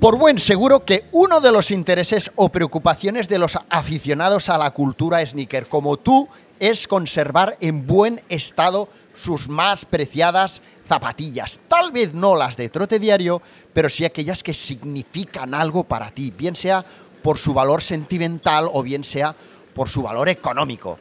Por buen seguro que uno de los intereses o preocupaciones de los aficionados a la cultura sneaker como tú es conservar en buen estado sus más preciadas zapatillas. Tal vez no las de trote diario, pero sí aquellas que significan algo para ti, bien sea por su valor sentimental o bien sea por su valor económico.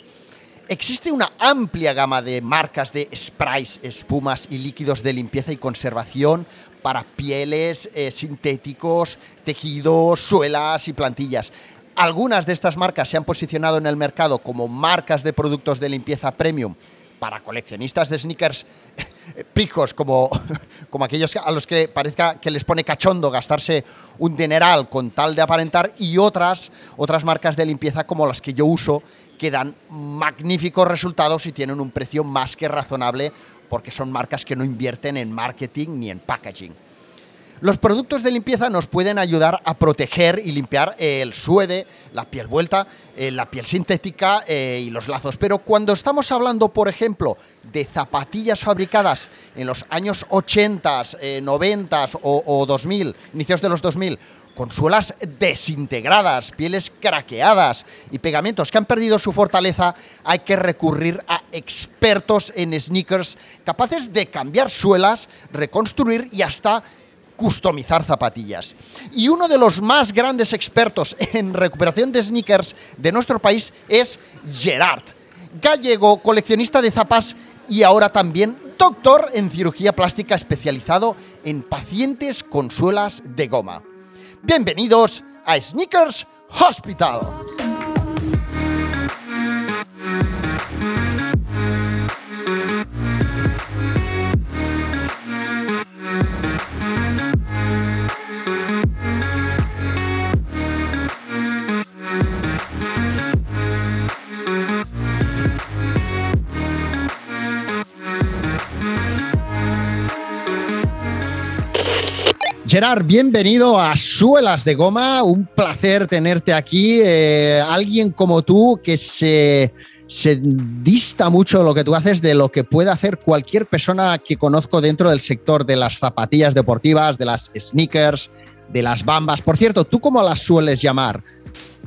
Existe una amplia gama de marcas de sprays, espumas y líquidos de limpieza y conservación para pieles, eh, sintéticos, tejidos, suelas y plantillas. Algunas de estas marcas se han posicionado en el mercado como marcas de productos de limpieza premium para coleccionistas de sneakers pijos, como, como aquellos a los que parezca que les pone cachondo gastarse un dineral con tal de aparentar, y otras, otras marcas de limpieza como las que yo uso, que dan magníficos resultados y tienen un precio más que razonable porque son marcas que no invierten en marketing ni en packaging. Los productos de limpieza nos pueden ayudar a proteger y limpiar el suede, la piel vuelta, eh, la piel sintética eh, y los lazos. Pero cuando estamos hablando, por ejemplo, de zapatillas fabricadas en los años 80, 90 eh, o, o 2000, inicios de los 2000, con suelas desintegradas, pieles craqueadas y pegamentos que han perdido su fortaleza, hay que recurrir a expertos en sneakers capaces de cambiar suelas, reconstruir y hasta customizar zapatillas. Y uno de los más grandes expertos en recuperación de sneakers de nuestro país es Gerard, gallego, coleccionista de zapas y ahora también doctor en cirugía plástica especializado en pacientes con suelas de goma. Bienvenidos a Sneakers Hospital. Gerard, bienvenido a Suelas de Goma. Un placer tenerte aquí. Eh, alguien como tú que se, se dista mucho lo que tú haces de lo que puede hacer cualquier persona que conozco dentro del sector de las zapatillas deportivas, de las sneakers, de las bambas. Por cierto, ¿tú cómo las sueles llamar?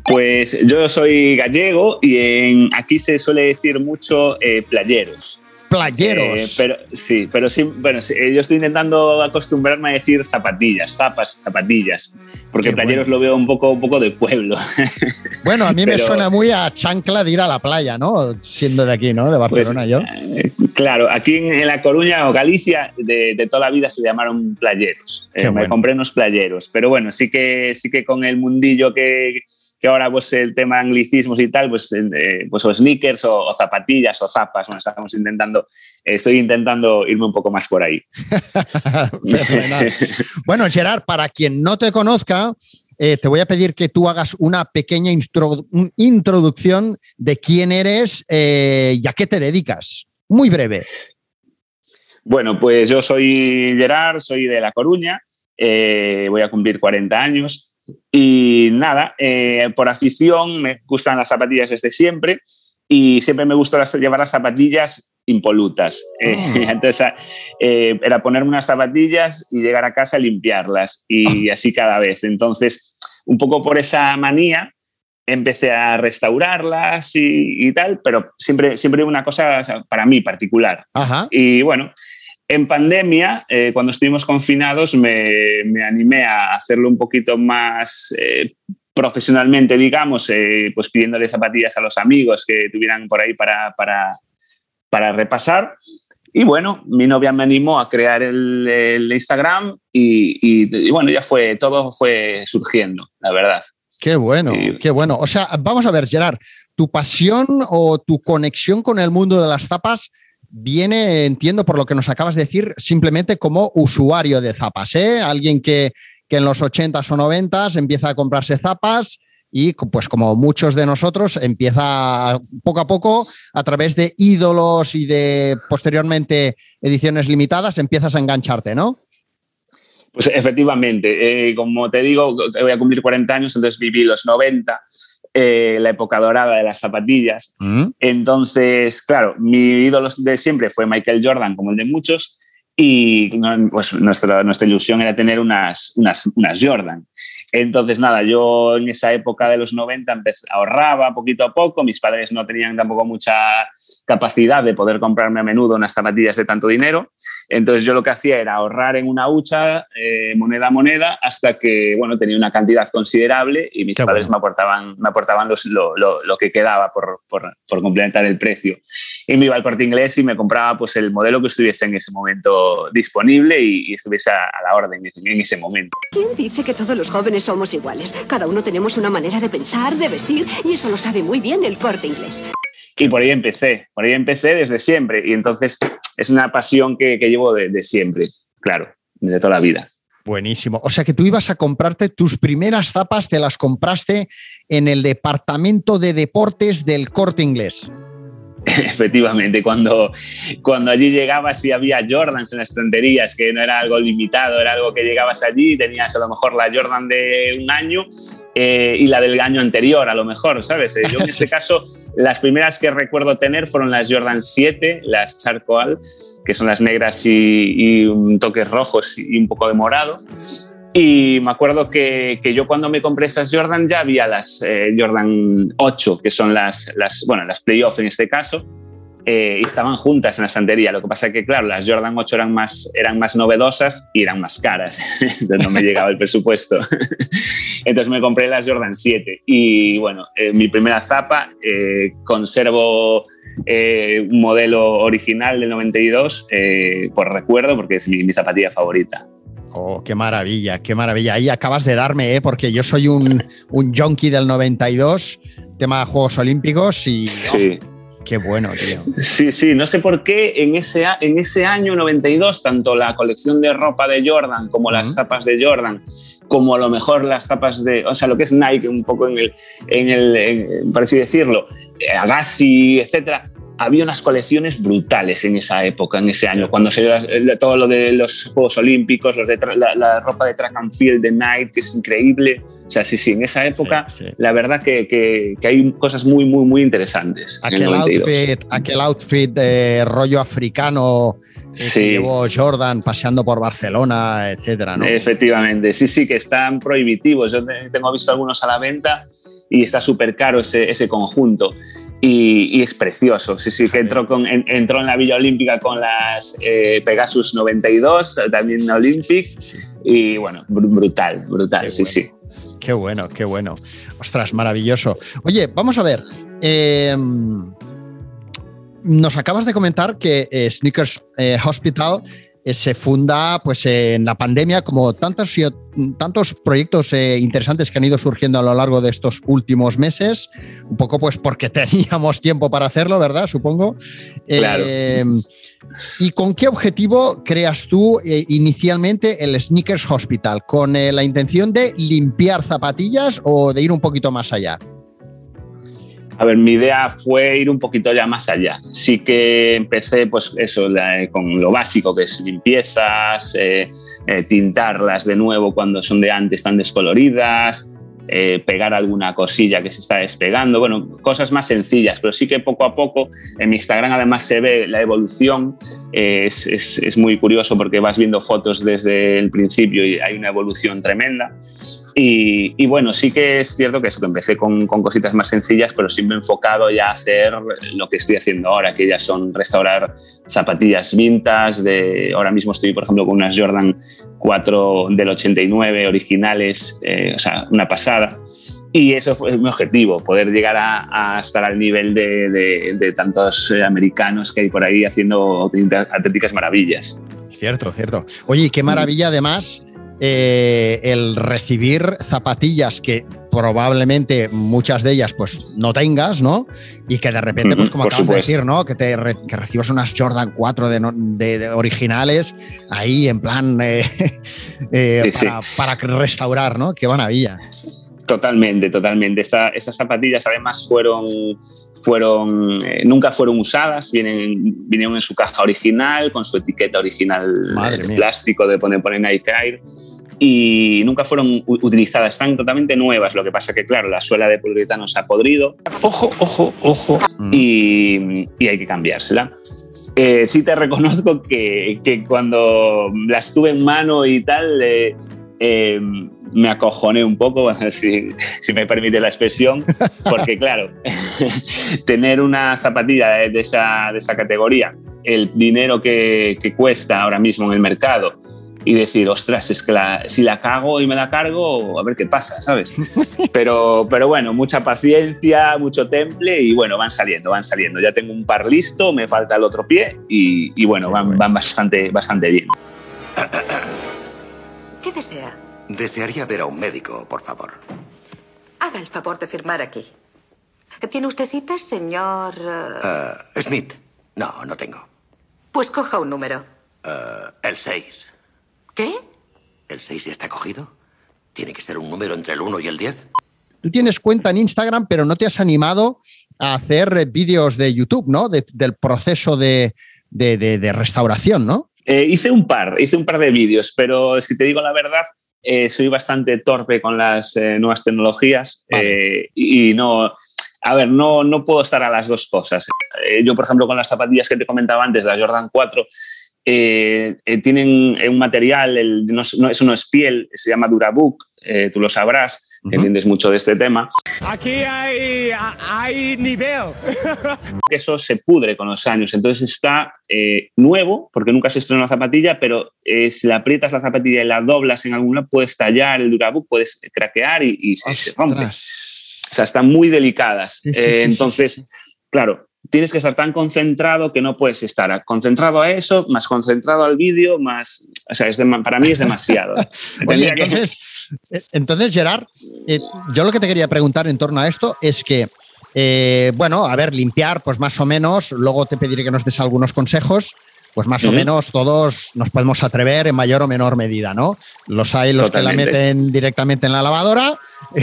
Pues yo soy gallego y aquí se suele decir mucho eh, playeros playeros. Eh, pero sí, pero sí, bueno, yo estoy intentando acostumbrarme a decir zapatillas, zapas, zapatillas, porque playeros lo veo un poco, un poco de pueblo. Bueno, a mí me suena muy a chancla de ir a la playa, ¿no? Siendo de aquí, ¿no? De pues, Barcelona, yo. Eh, claro, aquí en, La Coruña o Galicia de, toda la vida se llamaron playeros. Eh, me compré unos playeros, pero bueno, sí que, sí que con el mundillo que que ahora pues el tema anglicismos y tal, pues, eh, pues o sneakers o, zapatillas o zapas, bueno, estamos intentando, estoy intentando irme un poco más por ahí. bueno, Gerard, para quien no te conozca, eh, te voy a pedir que tú hagas una pequeña introducción de quién eres eh, y a qué te dedicas. Muy breve. Bueno, pues yo soy Gerard, soy de La Coruña, voy a cumplir 40 años. Y nada, eh, por afición me gustan las zapatillas desde siempre y siempre me gusta llevar las zapatillas impolutas. Eh, ah. entonces eh, era ponerme unas zapatillas y llegar a casa a limpiarlas y ah. así cada vez. Entonces, un poco por esa manía empecé a restaurarlas y, tal, pero siempre, siempre una cosa para mí particular. Y bueno, en pandemia, eh, cuando estuvimos confinados, me, animé a hacerlo un poquito más eh, profesionalmente, digamos, eh, pues pidiéndole zapatillas a los amigos que tuvieran por ahí para, para, repasar. Y bueno, mi novia me animó a crear el, Instagram y, bueno, ya fue, todo fue surgiendo, la verdad. Qué bueno, qué bueno. O sea, vamos a ver, Gerard, tu pasión o tu conexión con el mundo de las zapas viene, entiendo por lo que nos acabas de decir, simplemente como usuario de zapas, ¿eh? Alguien que, que en los 80s o 90s empieza a comprarse zapas y pues como muchos de nosotros empieza poco a poco a través de ídolos y de posteriormente ediciones limitadas empiezas a engancharte, ¿no? Pues efectivamente, eh, como te digo, voy a cumplir 40 años, entonces viví los 90, eh, la época dorada de las zapatillas. Mm. Entonces, claro, mi ídolo de siempre fue Michael Jordan, como el de muchos, y pues nuestra, nuestra ilusión era tener unas, unas, unas Jordan. Entonces, nada, yo en esa época de los 90 ahorraba poquito a poco, mis padres no tenían tampoco mucha capacidad de poder comprarme a menudo unas zapatillas de tanto dinero, entonces yo lo que hacía era ahorrar en una hucha, eh, moneda a moneda, hasta que, bueno, tenía una cantidad considerable y mis padres me aportaban, me aportaban lo, lo, que quedaba por, por, por, complementar el precio. Y me iba al corte inglés y me compraba pues el modelo que estuviese en ese momento disponible y, estuviese a, a la orden en ese momento. ¿Quién dice que todos los jóvenes somos iguales. Cada uno tenemos una manera de pensar, de vestir, y eso lo sabe muy bien el corte inglés. Y por ahí empecé, por ahí empecé desde siempre. Y entonces es una pasión que, llevo de, siempre, claro, de toda la vida. Buenísimo. O sea que tú ibas a comprarte tus primeras zapas, te las compraste en el departamento de deportes del corte inglés. Efectivamente, cuando, cuando allí llegabas y había Jordans en las estanterías, que no era algo limitado, era algo que llegabas allí y tenías a lo mejor la Jordan de un año eh, y la del año anterior, a lo mejor, ¿sabes? Eh, yo en este caso, las primeras que recuerdo tener fueron las Jordan 7, las Charcoal, que son las negras y, y toques rojos y un poco de morado. Y me acuerdo que, que, yo cuando me compré esas Jordan ya había las eh, Jordan 8, que son las, las, bueno, las playoff en este caso, eh, y estaban juntas en la estantería. Lo que pasa es que, claro, las Jordan 8 eran más, eran más novedosas y eran más caras, entonces no me llegaba el presupuesto. entonces me compré las Jordan 7 y, bueno, eh, mi primera zapa, conservo un modelo original del 92 por recuerdo, porque es mi, mi zapatilla favorita. Oh, qué maravilla, qué maravilla. Ahí acabas de darme, ¿eh? porque yo soy un, un junkie del 92, tema de Juegos Olímpicos y... Sí. Oh, qué bueno, tío. Sí, sí, no sé por qué en ese, en ese año 92, tanto la colección de ropa de Jordan como las tapas de Jordan, como a lo mejor las tapas de, o sea, lo que es Nike, un poco en el, en el por así decirlo, eh, Agassi, etcétera, había unas colecciones brutales en esa época, en ese año, cuando se dio todo lo de los Juegos Olímpicos, los de la, ropa de track and field de Night, que es increíble. O sea, sí, sí, en esa época, la verdad que, que, hay cosas muy, muy, muy interesantes. Aquel outfit, aquel outfit de rollo africano eh, que llevó Jordan paseando por Barcelona, etcétera, ¿no? Efectivamente, sí, sí, que están prohibitivos. Yo tengo visto algunos a la venta y está súper caro ese, ese conjunto y, es precioso. Sí, sí, que entró, con, entró en la Villa Olímpica con las eh, Pegasus 92, también Olympic, y bueno, brutal, brutal, sí, sí. Qué bueno, qué bueno. Ostras, maravilloso. Oye, vamos a ver. Em, nos acabas de comentar que eh, Sneakers eh, Hospital eh, se funda pues, en la pandemia, como tantos, tantos proyectos eh, interesantes que han ido surgiendo a lo largo de estos últimos meses, un poco pues porque teníamos tiempo para hacerlo, ¿verdad? Supongo. Claro. Eh, ¿Y con qué objetivo creas tú inicialmente el Sneakers Hospital? ¿Con la intención de limpiar zapatillas o de ir un poquito más allá? A ver, mi idea fue ir un poquito ya más allá. Sí que empecé, pues eso, con lo básico, que es limpiezas, eh, eh, tintarlas de nuevo cuando son de antes, están descoloridas, eh, pegar alguna cosilla que se está despegando, bueno, cosas más sencillas, pero sí que poco a poco en mi Instagram además se ve la evolución, es, es, muy curioso porque vas viendo fotos desde el principio y hay una evolución tremenda. Y, y bueno, sí que es cierto que eso, que empecé con, con, cositas más sencillas, pero siempre enfocado ya a hacer lo que estoy haciendo ahora, que ya son restaurar zapatillas vintas, de, ahora mismo estoy, por ejemplo, con unas Jordan cuatro del 89 originales, eh, o sea, una pasada. Y eso fue mi objetivo, poder llegar a, estar al nivel de, de, tantos eh, americanos que hay por ahí haciendo auténticas maravillas. Cierto, cierto. Oye, qué maravilla además eh, el recibir zapatillas que probablemente muchas de ellas pues no tengas, ¿no? Y que de repente, pues como acabas de decir, ¿no? Que, te que recibas unas Jordan 4 de, originales ahí en plan eh, eh, para, restaurar, ¿no? Qué maravilla. Totalmente, totalmente. estas zapatillas además fueron, fueron eh, nunca fueron usadas, vienen, vinieron en su caja original, con su etiqueta original de plástico de poner, poner Nike Air y nunca fueron utilizadas, están totalmente nuevas. Lo que pasa que, claro, la suela de poliuretano se ha podrido. Ojo, ojo, ojo. Mm. Y, hay que cambiársela. Eh, sí te reconozco que, que, cuando las tuve en mano y tal, eh, eh, me acojoné un poco, si, si, me permite la expresión, porque claro, tener una zapatilla de esa, de esa categoría, el dinero que, que cuesta ahora mismo en el mercado, y decir, ostras, es que si la cago y me la cargo, a ver qué pasa, ¿sabes? Pero, pero bueno, mucha paciencia, mucho temple y bueno, van saliendo, van saliendo. Ya tengo un par listo, me falta el otro pie y, bueno, van, van bastante, bastante bien. ¿Qué desea? Desearía ver a un médico, por favor. Haga el favor de firmar aquí. ¿Tiene usted cita, señor...? Uh, Smith. No, no tengo. Pues coja un número. Uh, el 6. ¿Qué? ¿El 6 ya está cogido? ¿Tiene que ser un número entre el 1 y el 10? Tú tienes cuenta en Instagram, pero no te has animado a hacer vídeos de YouTube, ¿no? del proceso de, restauración, ¿no? Eh, hice un par, hice un par de vídeos, pero si te digo la verdad, eh, soy bastante torpe con las eh, nuevas tecnologías y no, a ver, no, no puedo estar a las dos cosas. yo, por ejemplo, con las zapatillas que te comentaba antes, la Jordan 4, eh, eh, tienen un material, el, no, eso no es piel, se llama Durabook, eh, tú lo sabrás, entiendes mucho de este tema. Aquí hay, hay nivel. Eso se pudre con los años, entonces está nuevo, porque nunca se estrenó una zapatilla, pero si le aprietas la zapatilla y la doblas en alguna, puedes tallar el Durabook, puedes craquear y, se, rompe. O sea, están muy delicadas. entonces, claro, tienes que estar tan concentrado que no puedes estar concentrado a eso, más concentrado al vídeo, más... O sea, es para mí es demasiado. entonces, Gerard, eh, yo lo que te quería preguntar en torno a esto es que, eh, bueno, a ver, limpiar, pues más o menos, luego te pediré que nos des algunos consejos, pues más o menos todos nos podemos atrever en mayor o menor medida, ¿no? Los hay los que la meten directamente en la lavadora.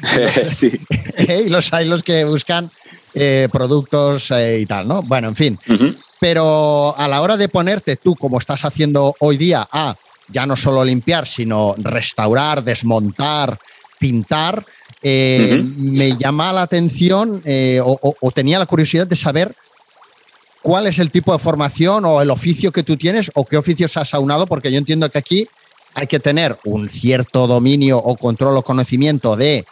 sí. y los hay los que buscan eh, productos eh, y tal, ¿no? Bueno, en fin. Pero a la hora de ponerte tú, como estás haciendo hoy día, a ya no solo limpiar, sino restaurar, desmontar, pintar, eh, me llama la atención o, tenía la curiosidad de saber cuál es el tipo de formación o el oficio que tú tienes o qué oficios has aunado, porque yo entiendo que aquí hay que tener un cierto dominio o control o conocimiento de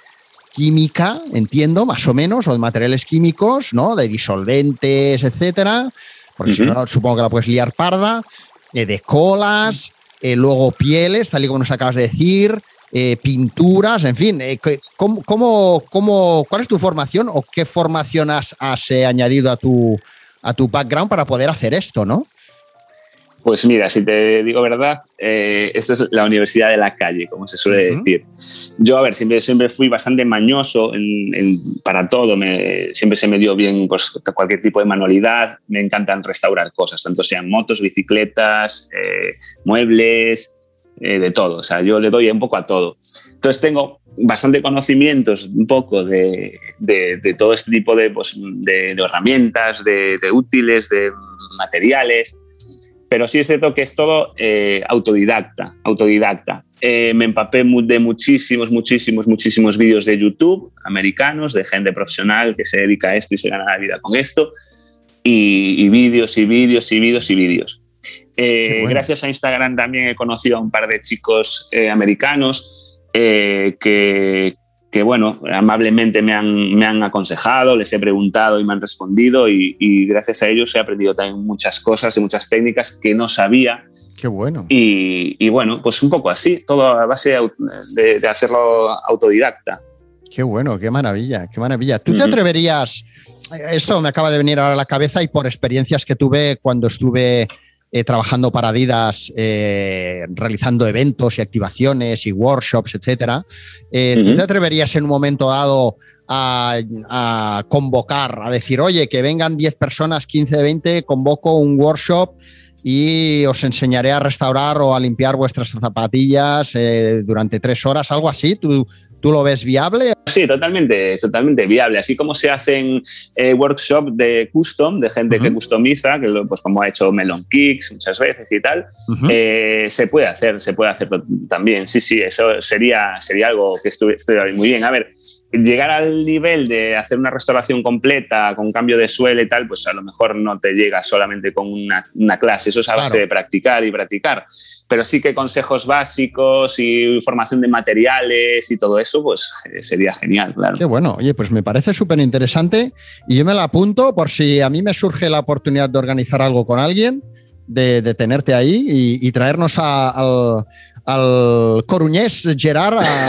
química, entiendo, más o menos, o de materiales químicos, ¿no? De disolventes, etcétera, porque si no, supongo que la puedes liar parda, eh, de colas, eh, luego pieles, tal y como nos acabas de decir, eh, pinturas, en fin, ¿cómo, cómo, cuál es tu formación o qué formación has, has añadido a tu, a tu background para poder hacer esto, ¿no? Pues mira, si te digo verdad, eh, esto es la universidad de la calle, como se suele decir. Yo, a ver, siempre, siempre fui bastante mañoso para todo, me, siempre se me dio bien pues, cualquier tipo de manualidad, me encantan restaurar cosas, tanto sean motos, bicicletas, eh, muebles, eh, de todo, o sea, yo le doy un poco a todo. Entonces tengo bastante conocimientos un poco de, de, todo este tipo de, pues, de herramientas, de útiles, de materiales pero sí es cierto que es todo eh, autodidacta, autodidacta. Eh, me empapé de muchísimos, muchísimos, muchísimos vídeos de YouTube americanos, de gente profesional que se dedica a esto y se gana la vida con esto, y, vídeos y vídeos y vídeos y vídeos. Eh, gracias a Instagram también he conocido a un par de chicos americanos que, que bueno, amablemente me han, me han aconsejado, les he preguntado y me han respondido y, gracias a ellos he aprendido también muchas cosas y muchas técnicas que no sabía. Qué bueno. Y, bueno, pues un poco así, todo a base de, hacerlo autodidacta. Qué bueno, qué maravilla, qué maravilla. ¿Tú te atreverías, esto me acaba de venir ahora a la cabeza y por experiencias que tuve cuando estuve eh, trabajando para Adidas, eh, realizando eventos y activaciones y workshops, etcétera. Eh, ¿Tú Ujú. te atreverías en un momento dado a, a convocar, a decir, oye, que vengan 10 personas, 15, 20, convoco un workshop y os enseñaré a restaurar o a limpiar vuestras zapatillas eh, durante tres horas, algo así? ¿Tú, ¿Tú lo ves viable? Sí, totalmente, totalmente viable. Así como se hacen eh, workshops de custom, de gente que customiza, que lo- pues como ha hecho Melon Kicks muchas veces y tal, eh, se puede hacer, se puede hacer también. Sí, sí, eso sería, sería algo que estuvi- estuviera muy bien. A ver, llegar al nivel de hacer una restauración completa con cambio de suelo y tal, pues a lo mejor no te llega solamente con una, una clase, eso es a base Claro. de practicar y practicar. Pero sí que consejos básicos y formación de materiales y todo eso, pues eh, sería genial, claro. Qué bueno, oye, pues me parece súper interesante y yo me la apunto por si a mí me surge la oportunidad de organizar algo con alguien, de, de tenerte ahí y, y traernos a- al, al coruñés Gerard a,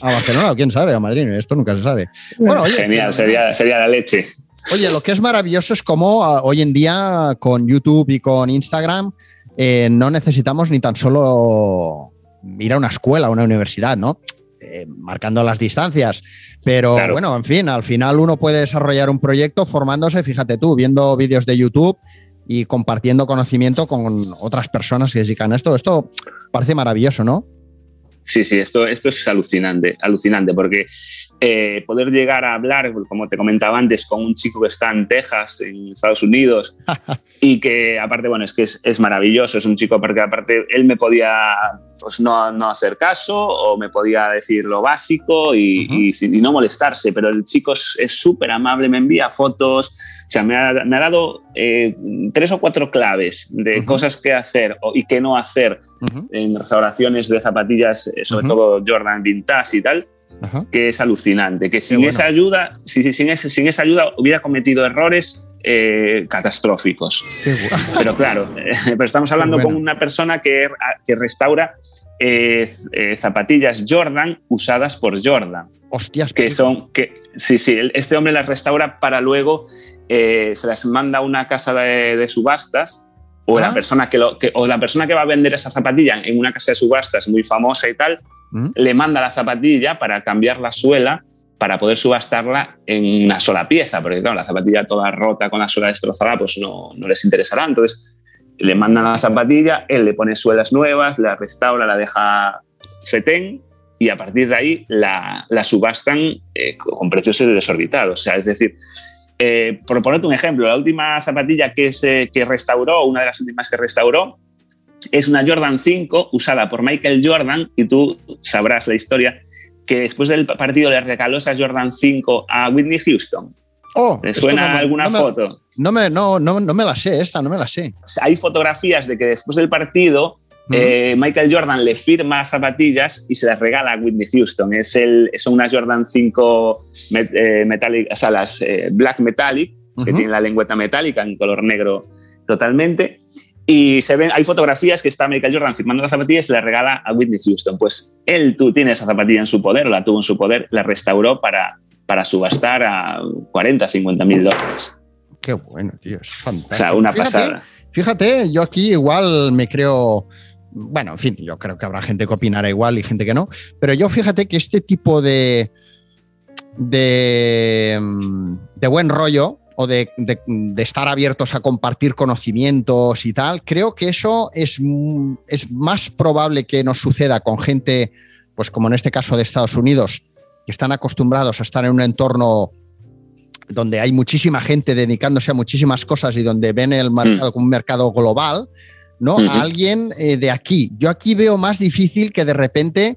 a Barcelona, o quién sabe, a Madrid, esto nunca se sabe. Bueno, oye, Genial, sería, sería la leche. Oye, lo que es maravilloso es cómo ah, hoy en día con YouTube y con Instagram eh, no necesitamos ni tan solo ir a una escuela, a una universidad, ¿no? Eh, marcando las distancias. Pero Claro. bueno, en fin, al final uno puede desarrollar un proyecto formándose, fíjate tú, viendo vídeos de YouTube y compartiendo conocimiento con otras personas que dedican a esto. Esto parece maravilloso, ¿no? Sí, sí, esto, esto es alucinante, alucinante, porque eh, poder llegar a hablar, como te comentaba antes, con un chico que está en Texas, en Estados Unidos, y que aparte, bueno, es que es, es maravilloso, es un chico, porque aparte él me podía pues, no, no hacer caso o me podía decir lo básico y, y no molestarse, pero el chico es súper amable, me envía fotos, o sea, me ha, me ha dado eh, tres o cuatro claves de cosas que hacer y que no hacer en restauraciones de zapatillas, eh, sobre todo Jordan Vintage y tal, ajá. que es alucinante. Que sin bueno. esa ayuda, si, si- sin, ese- sin esa ayuda hubiera cometido errores eh, catastróficos. Qué bu- Pero claro, eh, pero estamos hablando bueno. con una persona que, que restaura eh, eh, zapatillas Jordan usadas por Jordan, Hostias, que son que sí, sí, este hombre las restaura para luego eh, se las manda a una casa de, de subastas. O, Ah. la persona que lo- que- o la persona que va a vender esa zapatilla en una casa de subastas muy famosa y tal, Le manda la zapatilla para cambiar la suela para poder subastarla en una sola pieza, porque claro, la zapatilla toda rota con la suela destrozada, pues no, no les interesará. Entonces le mandan la zapatilla, él le pone suelas nuevas, la restaura, la deja fetén y a partir de ahí la, la subastan eh, con precios desorbitados. O sea, es decir, eh, por ponerte un ejemplo, la última zapatilla que, se, que restauró, una de las últimas que restauró, es una Jordan 5 usada por Michael Jordan y tú sabrás la historia que después del partido le regaló esa Jordan 5 a Whitney Houston. Oh, ¿Te esto suena no me- alguna no me- foto? No me, no, no, no me la sé, esta no me la sé. Hay fotografías de que después del partido eh, Michael Jordan le firma las zapatillas y se las regala a Whitney Houston. Es el, son unas Jordan 5 met- eh, metallic, o sea, las eh, Black Metallic, que Ujú. tienen la lengüeta metálica en color negro totalmente. Y se ven, hay fotografías que está Michael Jordan firmando las zapatillas y se las regala a Whitney Houston. Pues él tú tiene esa zapatilla en su poder, o la tuvo en su poder, la restauró para, para subastar a 40, 50 mil dólares. Qué bueno, tío, es fantástico. O sea, una Fíjate, pasada. Fíjate, yo aquí igual me creo. Bueno, en fin, yo creo que habrá gente que opinará igual y gente que no. Pero yo fíjate que este tipo de. de. mm, de buen rollo o de, de- de estar abiertos a compartir conocimientos y tal, creo que eso es, mm, es más probable que nos suceda con gente, pues como en este caso de Estados Unidos, que están acostumbrados a estar en un entorno donde hay muchísima gente dedicándose a muchísimas cosas y donde ven el mercado como un mercado global, ¿no? A alguien eh, de aquí. Yo aquí veo más difícil que de repente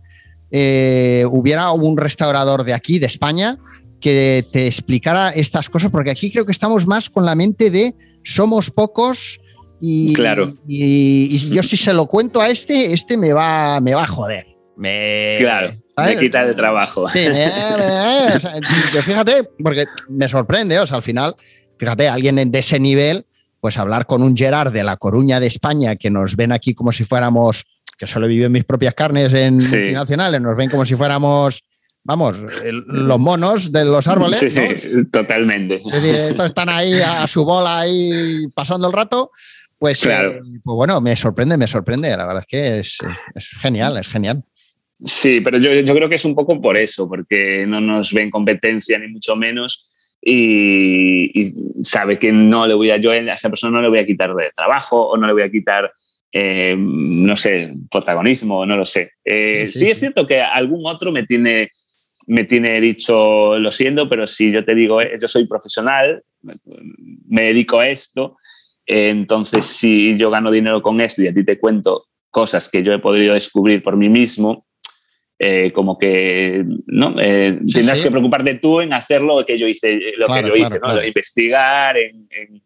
eh, hubiera un restaurador de aquí, de España, que te explicara estas cosas, porque aquí creo que estamos más con la mente de somos pocos y, Claro. y, y yo si se lo cuento a este, este me va, me va a joder. Me, Claro, ¿sabes? me quita el trabajo. Sí, o sea, yo fíjate, porque me sorprende, o sea, al final, fíjate, alguien de ese nivel, pues hablar con un Gerard de La Coruña de España, que nos ven aquí como si fuéramos, que solo vivo en mis propias carnes en Sí. multinacionales, nos ven como si fuéramos, vamos, el- los monos de los árboles. Sí, ¿no? sí, totalmente. Es decir, estos están ahí a su bola, ahí pasando el rato. Pues, Claro. eh, pues bueno, me sorprende, me sorprende. La verdad es que es, es- es genial, es genial. Sí, pero yo, yo creo que es un poco por eso, porque no nos ven competencia ni mucho menos y, y sabe que no le voy a, yo a esa persona no le voy a quitar de trabajo o no le voy a quitar, eh, no sé, protagonismo, no lo sé. Eh, Sí, sí, sí, es cierto que algún otro me tiene, me tiene dicho, lo siento, pero si yo te digo, eh, yo soy profesional, me, dedico a esto, eh, entonces si yo gano dinero con esto y a ti te cuento cosas que yo he podido descubrir por mí mismo, eh, como que no Eh, Sí, tendrás sí. que preocuparte tú en hacer lo que yo hice, lo Claro, que yo claro, hice, ¿no? claro. investigar, en, en-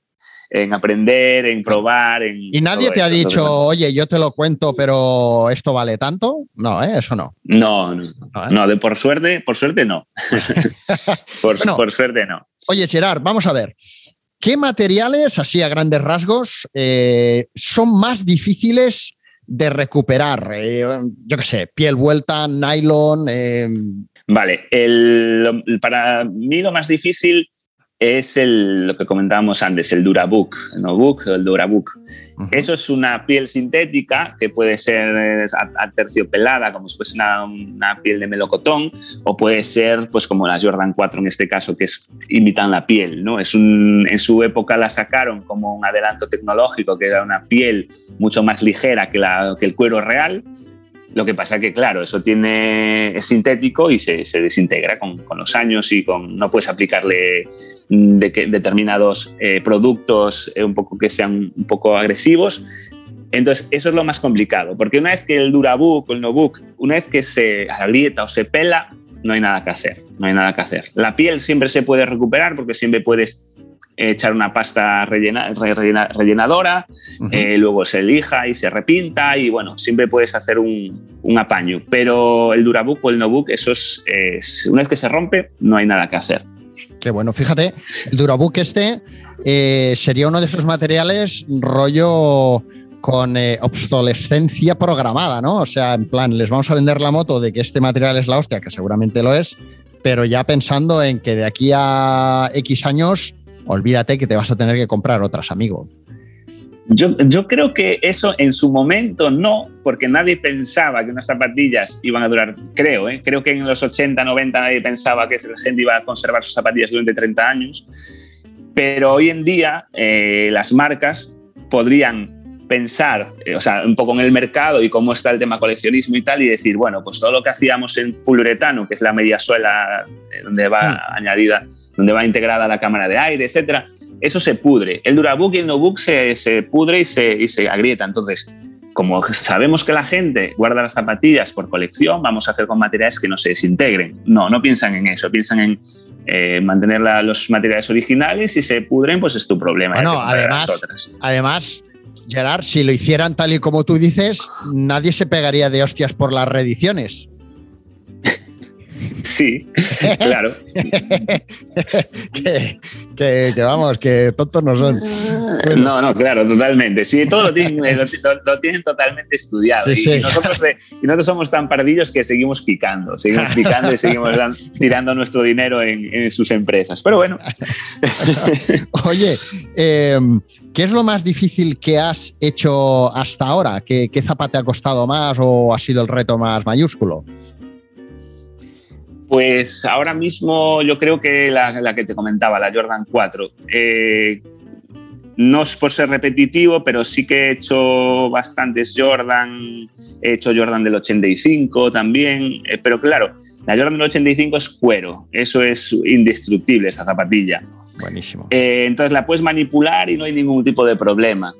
en aprender, en probar. En Y nadie te ha dicho, oye, yo te lo cuento, pero esto vale tanto. No, ¿eh? eso no. no, no, No, ¿eh? no, de por suerte, por suerte no. por, Bueno. por suerte no. Oye, Gerard, vamos a ver. ¿Qué materiales, así a grandes rasgos, eh, son más difíciles de recuperar? Eh, yo qué sé, piel vuelta, nylon. Vale, el- para mí lo más difícil es el, lo que comentábamos antes, el Durabook, el Nobook o el Durabook. ujú. Eso es una piel sintética que puede ser a- aterciopelada, como si fuese una, una piel de melocotón, o puede ser pues como la Jordan 4 en este caso, que es, imitan la piel. ¿no? Es un, en su época la sacaron como un adelanto tecnológico, que era una piel mucho más ligera que, la, que el cuero real. Lo que pasa que, claro, eso tiene, es sintético y se, se desintegra con, con los años y con, no puedes aplicarle mm, de que, determinados eh, productos eh, un poco que sean un poco agresivos. Entonces, eso es lo más complicado, porque una vez que el Durabook o el Nobook, una vez que se agrieta o se pela, no hay nada que hacer, no hay nada que hacer. La piel siempre se puede recuperar porque siempre puedes echar una pasta rellena- re- rellena- rellenadora, eh, luego se lija y se repinta y bueno, siempre puedes hacer un, un apaño. Pero el Durabook o el Nobook, eso es, es- una vez que se rompe, no hay nada que hacer. Qué bueno, fíjate, el Durabook este eh, sería uno de esos materiales rollo con eh, obsolescencia programada, ¿no? O sea, en plan, les vamos a vender la moto de que este material es la hostia, que seguramente lo es, pero ya pensando en que de aquí a X años, olvídate que te vas a tener que comprar otras, amigo. Yo, yo creo que eso en su momento no, porque nadie pensaba que unas zapatillas iban a durar, creo, ¿eh? creo que en los 80, 90 nadie pensaba que la gente iba a conservar sus zapatillas durante 30 años, pero hoy en día eh, las marcas podrían pensar, eh, o sea, un poco en el mercado y cómo está el tema coleccionismo y tal, y decir, bueno, pues todo lo que hacíamos en poliuretano, que es la media suela donde va añadida, donde va integrada la cámara de aire, etcétera, eso se pudre. El Durabook y el Nobook se, se pudre y se, y se agrieta. Entonces, como sabemos que la gente guarda las zapatillas por colección, vamos a hacer con materiales que no se desintegren. No, no piensan en eso, piensan en eh, mantener la- los materiales originales. Si se pudren, pues es tu problema. Bueno, comprarás además- otras. Además, Gerard, si lo hicieran tal y como tú dices, nadie se pegaría de hostias por las reediciones. Sí, claro. que, que- que vamos, que tontos no son. No, no, claro, totalmente. Sí, todo lo tienen, lo, lo- tienen totalmente estudiado. Sí, y, sí. y nosotros, eh, y nosotros somos tan pardillos que seguimos picando, seguimos picando y seguimos tirando nuestro dinero en, en sus empresas. Pero bueno, Oye, eh, ¿qué es lo más difícil que has hecho hasta ahora? ¿Qué, qué zapa te ha costado más o ha sido el reto más mayúsculo? Pues ahora mismo yo creo que la, la que te comentaba, la Jordan 4, eh, no es por ser repetitivo, pero sí que he hecho bastantes Jordan, he hecho Jordan del 85 también, eh, pero claro, la Jordan del 85 es cuero, eso es indestructible esa zapatilla. Buenísimo. Eh, entonces la puedes manipular y no hay ningún tipo de problema.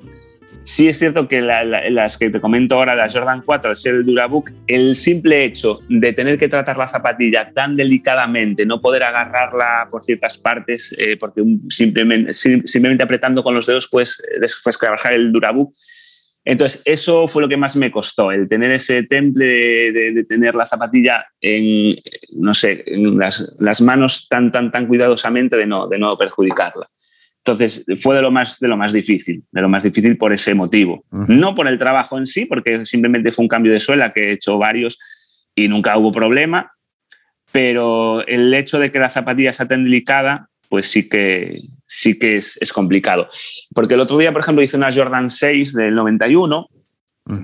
Sí es cierto que la- la- las que te comento ahora, la Jordan 4, al ser el Durabook, el simple hecho de tener que tratar la zapatilla tan delicadamente, no poder agarrarla por ciertas partes, eh, porque simplemente, sim- simplemente apretando con los dedos puedes eh, después trabajar el Durabook. Entonces, eso fue lo que más me costó, el tener ese temple de, de- de tener la zapatilla en, no sé, en las, las manos tan, tan, tan cuidadosamente de no, de no perjudicarla. Entonces, fue de lo, más, de lo más difícil, de lo más difícil por ese motivo. No por el trabajo en sí, porque simplemente fue un cambio de suela que he hecho varios y nunca hubo problema, pero el hecho de que la zapatilla sea tan delicada pues sí que, sí que es, es, complicado. Porque el otro día, por ejemplo, hice una Jordan 6 del 91,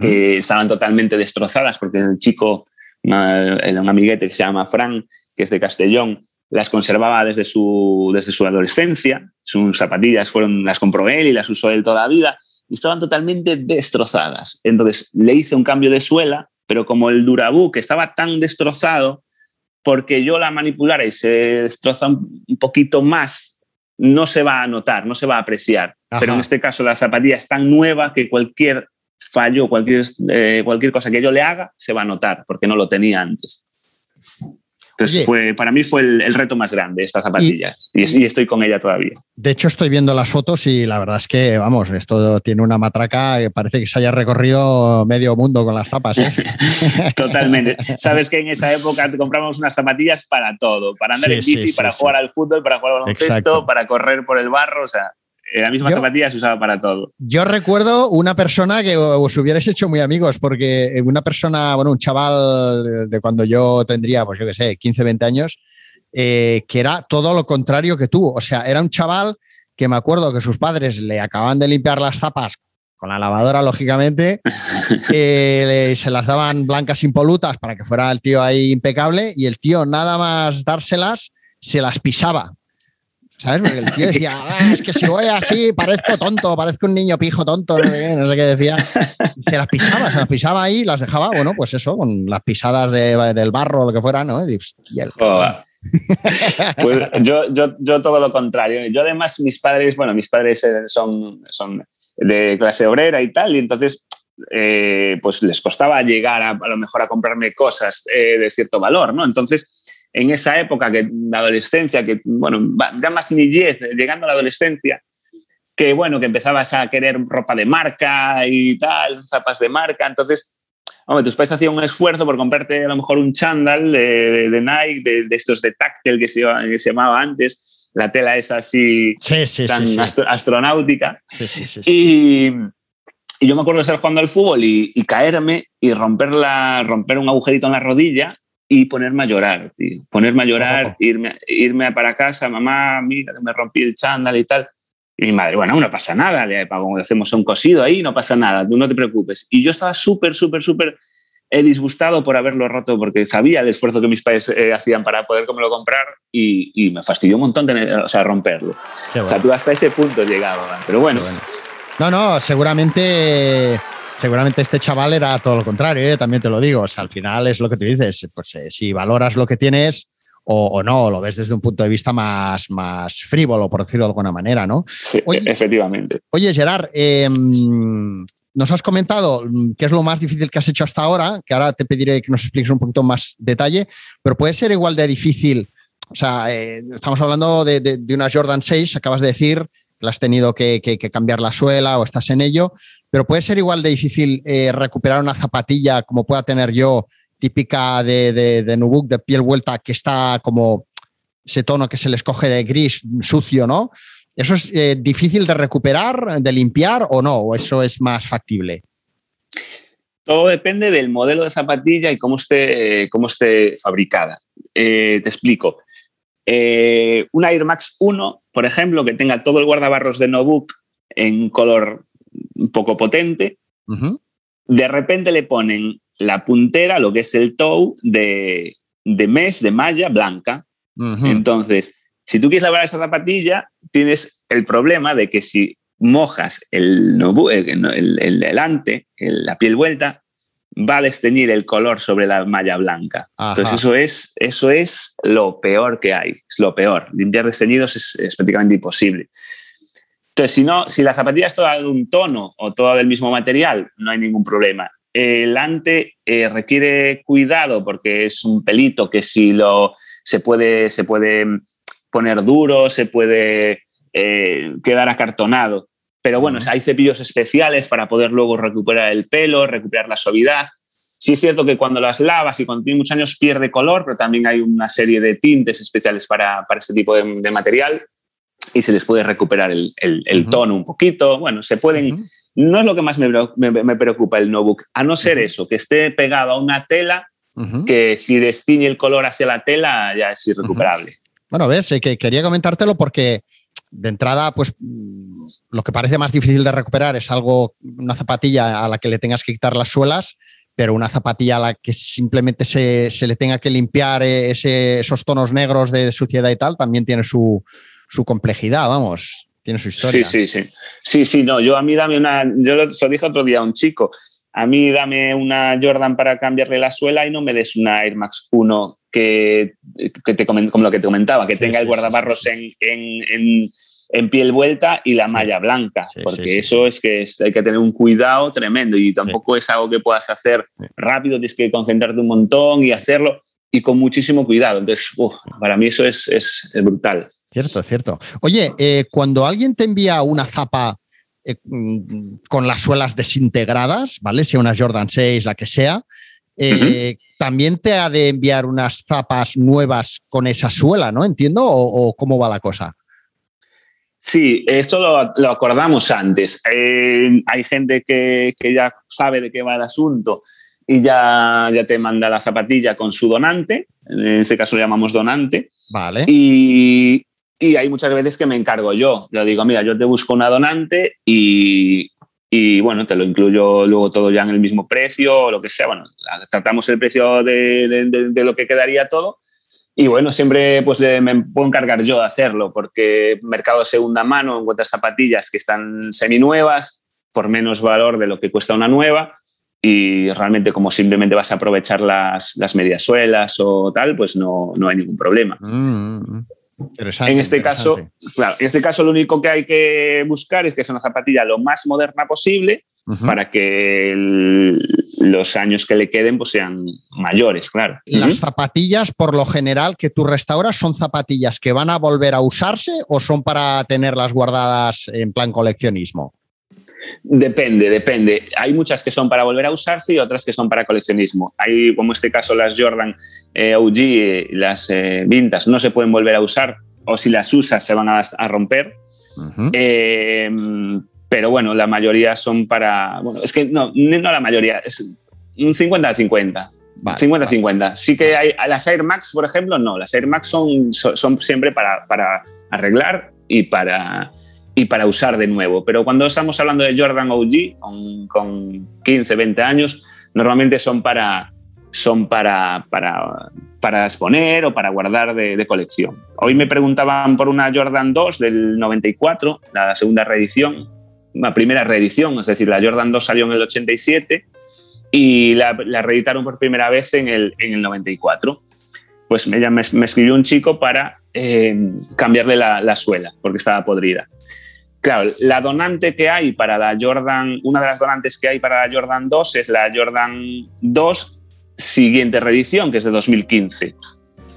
que estaban totalmente destrozadas porque el chico, una, un amiguete que se llama Fran, que es de Castellón, las conservaba desde su, desde su adolescencia. Sus zapatillas fueron, las compró él y las usó él toda la vida y estaban totalmente destrozadas. Entonces le hice un cambio de suela, pero como el Durabú, que estaba tan destrozado, porque yo la manipulara y se destroza un poquito más, no se va a notar, no se va a apreciar. Pero en este caso la zapatilla es tan nueva que cualquier fallo, cualquier, eh, cualquier cosa que yo le haga, se va a notar, porque no lo tenía antes. Entonces, fue, para mí fue el, reto más grande esta zapatilla y, estoy con ella todavía. De hecho, estoy viendo las fotos y la verdad es que, vamos, esto tiene una matraca que parece que se haya recorrido medio mundo con las zapas. ¿eh? Totalmente. Sabes que en esa época te compramos unas zapatillas para todo, para andar en bici, para jugar al fútbol, para jugar al baloncesto, para correr por el barro, o sea, la misma zapatilla se usaba para todo. Yo recuerdo una persona que os hubierais hecho muy amigos, porque una persona, bueno, un chaval de cuando yo tendría, pues yo qué sé, 15, 20 años, eh, que era todo lo contrario que tú. O sea, era un chaval que me acuerdo que sus padres le acaban de limpiar las zapas con la lavadora, lógicamente, eh, se las daban blancas impolutas para que fuera el tío ahí impecable y el tío nada más dárselas se las pisaba. ¿Sabes? Porque el tío decía, ah, es que si voy así parezco tonto, parezco un niño pijo tonto, no sé qué, decía. se las pisaba, se las pisaba ahí, las dejaba, bueno, pues eso, con las pisadas del barro o lo que fuera, ¿no? Y, pues yo, yo, yo, todo lo contrario. Yo además, mis padres, bueno, mis padres eh, son, son de clase obrera y tal, y entonces eh, pues les costaba llegar a, a, lo mejor a comprarme cosas eh, de cierto valor, ¿no? Entonces en esa época, que la adolescencia, que, bueno, ya más niñez, llegando a la adolescencia, que, bueno, que empezabas a querer ropa de marca y tal, zapas de marca, entonces, hombre, tus padres hacían un esfuerzo por comprarte a lo mejor un chándal de, de, Nike, de, estos de táctil que se, que se llamaba antes, la tela es así tan astronáutica. Y, y, yo me acuerdo de estar jugando al fútbol y, y caerme y romper, la, romper un agujerito en la rodilla y ponerme a llorar, tío. Ponerme a llorar, irme, irme para casa, mamá, mira que me rompí el chándal y tal. Y mi madre, bueno, no pasa nada, le hacemos un cosido ahí, no pasa nada, tú no te preocupes. Y yo estaba súper, súper, súper he disgustado por haberlo roto porque sabía el esfuerzo que mis padres eh, hacían para poder lo comprar y, y, me fastidió un montón tener, o sea, romperlo. O sea, tú hasta ese punto llegaba, pero bueno. bueno. No, no, seguramente seguramente este chaval era todo lo contrario, ¿eh? también te lo digo. O sea, al final es lo que tú dices, pues eh, si valoras lo que tienes o, no, lo ves desde un punto de vista más, más frívolo, por decirlo de alguna manera, ¿no? Sí, efectivamente. Oye, Gerard, em, nos has comentado qué es lo más difícil que has hecho hasta ahora, que ahora te pediré que nos expliques un poquito más detalle, pero puede ser igual de difícil. O sea, eh, estamos hablando de, de, una Jordan 6, acabas de decir, que has tenido que, cambiar la suela o estás en ello, pero puede ser igual de difícil eh, recuperar una zapatilla como pueda tener yo, típica de, de, de Nubuck, de piel vuelta, que está como ese tono que se les coge de gris sucio, ¿no? ¿Eso es eh, difícil de recuperar, de limpiar o no? ¿O eso es más factible? Todo depende del modelo de zapatilla y cómo esté, cómo esté fabricada. Eh, te explico. Eh, una Air Max 1, por ejemplo, que tenga todo el guardabarros de Nobook en color un poco potente, de repente le ponen la puntera, lo que es el toe, de, de mesh, de malla blanca. Entonces, si tú quieres lavar esa zapatilla, tienes el problema de que si mojas el, el, el delante, la piel vuelta, va a desteñir el color sobre la malla blanca. Entonces eso es, eso es lo peor que hay, es lo peor. Limpiar desteñidos es, prácticamente imposible. Entonces, si, no, si la zapatilla es toda de un tono o toda del mismo material, no hay ningún problema. El ante eh, requiere cuidado porque es un pelito que si lo se puede, se puede poner duro, se puede eh, quedar acartonado. Pero bueno, hay cepillos especiales para poder luego recuperar el pelo, recuperar la suavidad. Sí es cierto que cuando las lavas y cuando tiene muchos años pierde color, pero también hay una serie de tintes especiales para, para este tipo de, material y se les puede recuperar el, el, tono un poquito. Bueno, se pueden... No es lo que más me, me, preocupa el notebook, a no ser eso, que esté pegado a una tela que si destiñe el color hacia la tela ya es irrecuperable. Bueno, ves, eh, que quería comentártelo porque de entrada, pues lo que parece más difícil de recuperar es algo, una zapatilla a la que le tengas que quitar las suelas, pero una zapatilla a la que simplemente se, le tenga que limpiar eh, esos tonos negros de suciedad y tal, también tiene su, su complejidad, vamos tiene su historia. Sí, sí, sí. Sí, sí, no, yo a mí dame una, yo lo, dije otro día a un chico, a mí dame una Jordan para cambiarle la suela y no me des una Air Max 1 que, que te, como lo que te comentaba, que tenga el guardabarros en, en, en, piel vuelta y la malla blanca, porque eso es que hay que tener un cuidado tremendo y tampoco es algo que puedas hacer rápido, tienes que concentrarte un montón y hacerlo y con muchísimo cuidado. Entonces, para mí eso es, es, brutal. Cierto, cierto. Oye, eh, cuando alguien te envía una zapa eh, mm, con las suelas desintegradas, ¿vale? Sea una Jordan 6, la que sea, eh, también te ha de enviar unas zapas nuevas con esa suela, ¿no? Entiendo, o, cómo va la cosa. Sí, esto lo, acordamos antes. hay gente que, que, ya sabe de qué va el asunto y ya, ya te manda la zapatilla con su donante, en este caso lo llamamos donante. Vale. Y, y hay muchas veces que me encargo yo. Yo digo, mira, yo te busco una donante y, y bueno, te lo incluyo luego todo ya en el mismo precio o lo que sea. Bueno, tratamos el precio de, de, lo que quedaría todo. Y bueno, siempre pues me puedo encargar yo de hacerlo porque mercado segunda mano encuentras zapatillas que están seminuevas por menos valor de lo que cuesta una nueva y realmente como simplemente vas a aprovechar las, las mediasuelas o tal, pues no, no hay ningún problema. Mm, en este caso, claro, en este caso lo único que hay que buscar es que sea una zapatilla lo más moderna posible para que los años que le queden pues sean mayores, claro. Las zapatillas, por lo general, que tú restauras, ¿son zapatillas que van a volver a usarse o son para tenerlas guardadas en plan coleccionismo? Depende, depende. Hay muchas que son para volver a usarse y otras que son para coleccionismo. Hay, como este caso, las Jordan eh, OG, eh, las eh, Vintas, no se pueden volver a usar o si las usas se van a, romper. pero bueno, la mayoría son para. Bueno, es que no, no la mayoría, es un 50-50. 50-50. Sí que hay. Las Air Max, por ejemplo, no. Las Air Max son, son, siempre para, para arreglar y para y para usar de nuevo. Pero cuando estamos hablando de Jordan OG, con, 15, 20 años, normalmente son para, son para, para, para exponer o para guardar de, colección. Hoy me preguntaban por una Jordan 2 del 94, la segunda reedición, la primera reedición, es decir, la Jordan 2 salió en el 87 y la, reeditaron por primera vez en el, en el 94. Pues me, me, escribió un chico para eh, cambiarle la, la suela porque estaba podrida. Claro, la donante que hay para la Jordan, una de las donantes que hay para la Jordan 2 es la Jordan 2 siguiente reedición, que es de 2015.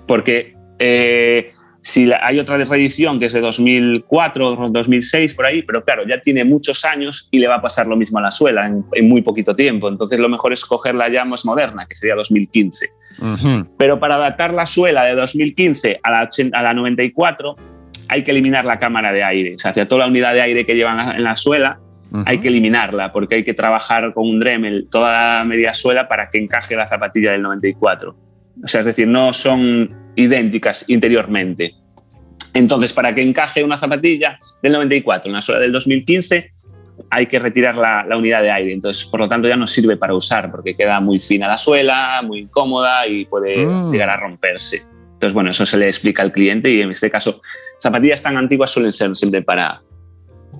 Porque eh, si hay otra reedición que es de 2004 o 2006 por ahí, pero claro, ya tiene muchos años y le va a pasar lo mismo a la suela en, muy poquito tiempo. Entonces lo mejor es cogerla ya más moderna, que sería 2015. Pero para adaptar la suela de 2015 a la, a la 94 hay que eliminar la cámara de aire. O sea, toda la unidad de aire que llevan en la suela, hay que eliminarla porque hay que trabajar con un Dremel toda la media suela para que encaje la zapatilla del 94. O sea, es decir, no son idénticas interiormente. Entonces, para que encaje una zapatilla del 94 en la suela del 2015, hay que retirar la, unidad de aire. Entonces, por lo tanto, ya no sirve para usar porque queda muy fina la suela, muy incómoda y puede mm. llegar a romperse. Entonces, bueno, eso se le explica al cliente y en este caso, zapatillas tan antiguas suelen ser siempre para,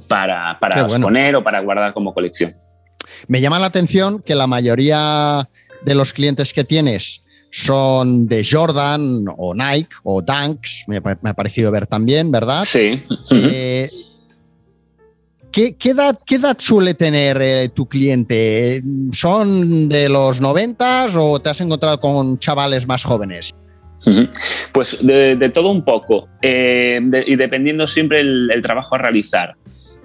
para, para exponer o para guardar como colección. Me llama la atención que la mayoría de los clientes que tienes son de Jordan o Nike o Dunks, me, ha parecido ver también, ¿verdad? Sí. Eh, ¿qué, edad, ¿qué, edad, suele tener eh, tu cliente? ¿Son de los 90 o te has encontrado con chavales más jóvenes? Pues de, todo un poco eh, y dependiendo siempre el, trabajo a realizar.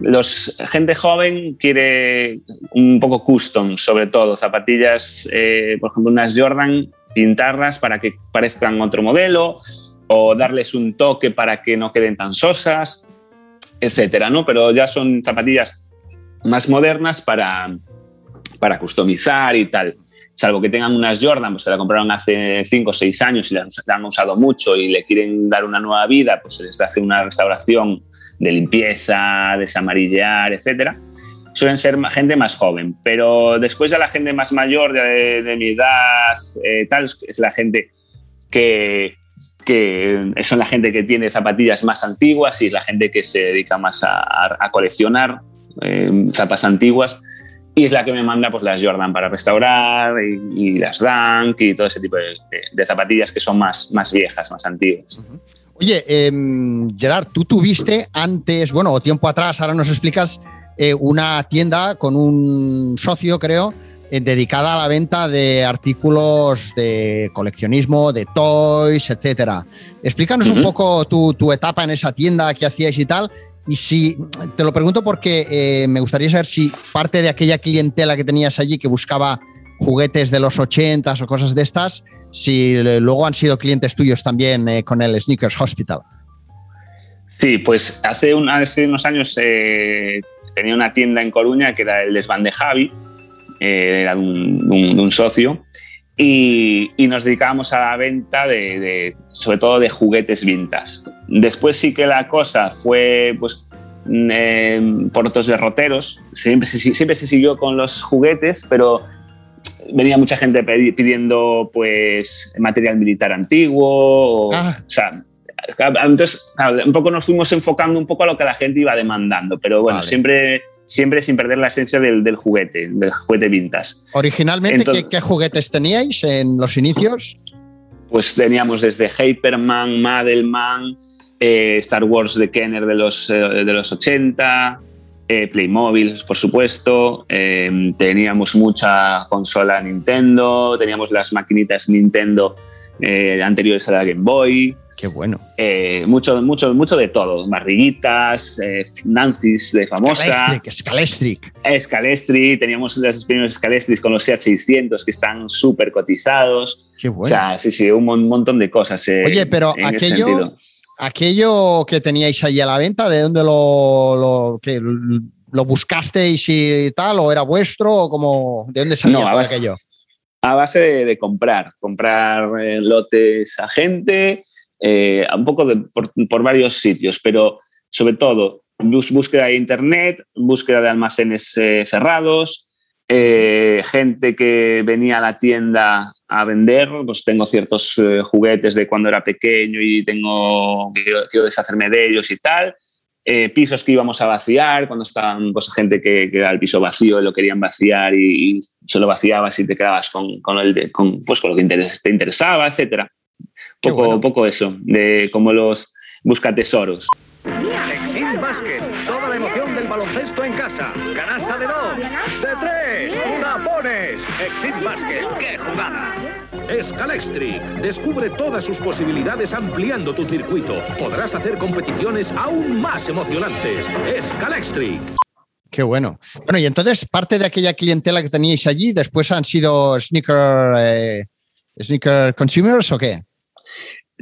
Los, gente joven quiere un poco custom, sobre todo zapatillas, eh, por ejemplo, unas Jordan, pintarlas para que parezcan otro modelo o darles un toque para que no queden tan sosas, etcétera, ¿no? Pero ya son zapatillas más modernas para, para customizar y tal. Salvo que tengan unas Jordan, pues que la compraron hace 5 o 6 años y la, la, han usado mucho y le quieren dar una nueva vida, pues se les hace una restauración de limpieza, desamarillear, etcétera. Suelen ser gente más joven, pero después ya la gente más mayor de, mi edad, eh, tal, es la gente que, que son la gente que tiene zapatillas más antiguas y es la gente que se dedica más a, a coleccionar eh, zapas antiguas y es la que me manda pues las Jordan para restaurar y, y las Dunk y todo ese tipo de, de, de, zapatillas que son más, más viejas, más antiguas. Uh -huh. Oye, eh, Gerard, tú tuviste antes, bueno, o tiempo atrás, ahora nos explicas, eh, una tienda con un socio, creo, eh, dedicada a la venta de artículos de coleccionismo, de toys, etcétera. Explícanos uh -huh. un poco tu, tu, etapa en esa tienda, qué hacíais y tal. Y si, te lo pregunto porque eh, me gustaría saber si parte de aquella clientela que tenías allí que buscaba juguetes de los 80 o cosas de estas, si luego han sido clientes tuyos también eh, con el Sneakers Hospital. Sí, pues hace, un, hace unos años eh, tenía una tienda en Coruña que era el Desván de Javi, era de un, socio, y, y, nos dedicábamos a la venta de, de, sobre todo de juguetes vintas. Después sí que la cosa fue pues, eh, por otros derroteros, siempre siempre se siguió con los juguetes, pero venía mucha gente pidiendo pues material militar antiguo, o, ah. o sea, entonces claro, un poco nos fuimos enfocando un poco a lo que la gente iba demandando, pero bueno, vale. siempre siempre sin perder la esencia del, del juguete, del juguete vintas. Originalmente, Entonces, ¿qué, ¿qué, juguetes teníais en los inicios? Pues teníamos desde Hyperman, Madelman, eh, Star Wars de Kenner de los, eh, de los 80, eh, Playmobil, por supuesto, eh, teníamos mucha consola Nintendo, teníamos las maquinitas Nintendo anteriores a la Game Boy. Qué bueno. Eh, mucho, mucho, mucho de todo. Barriguitas, eh, Nancy's de famosa. Scalestric. Scalestri. Teníamos los primeros Scalestris con los Seat 600 que están súper cotizados. Qué bueno. O sea, sí, sí, un montón de cosas. Eh, Oye, pero aquello, aquello que teníais ahí a la venta, ¿de dónde lo, lo, que, lo buscasteis y tal? ¿O era vuestro? ¿O como, ¿De dónde salía no, a base, aquello? A base de, de comprar. Comprar eh, lotes a gente eh, un poco de, por, varios sitios, pero sobre todo búsqueda de Internet, búsqueda de almacenes eh, cerrados, eh, gente que venía a la tienda a vender, pues tengo ciertos eh, juguetes de cuando era pequeño y tengo quiero, quiero deshacerme de ellos y tal. Pisos que íbamos a vaciar, cuando estaban pues, gente que, que, era el piso vacío y lo querían vaciar y, y solo vaciabas y te quedabas con, con, el, con, pues, con lo que te interesaba, etcétera poco, bueno. poco eso, de como los buscatesoros. Exit Basket, toda la emoción del baloncesto en casa. Canasta de dos, de tres, tapones. Exit Basket, qué jugada. Scalextric. Descubre todas sus posibilidades ampliando tu circuito. Podrás hacer competiciones aún más emocionantes. Scalextric. Qué bueno. Bueno, y entonces parte de aquella clientela que teníais allí, después han sido sneaker, eh, sneaker consumers o qué?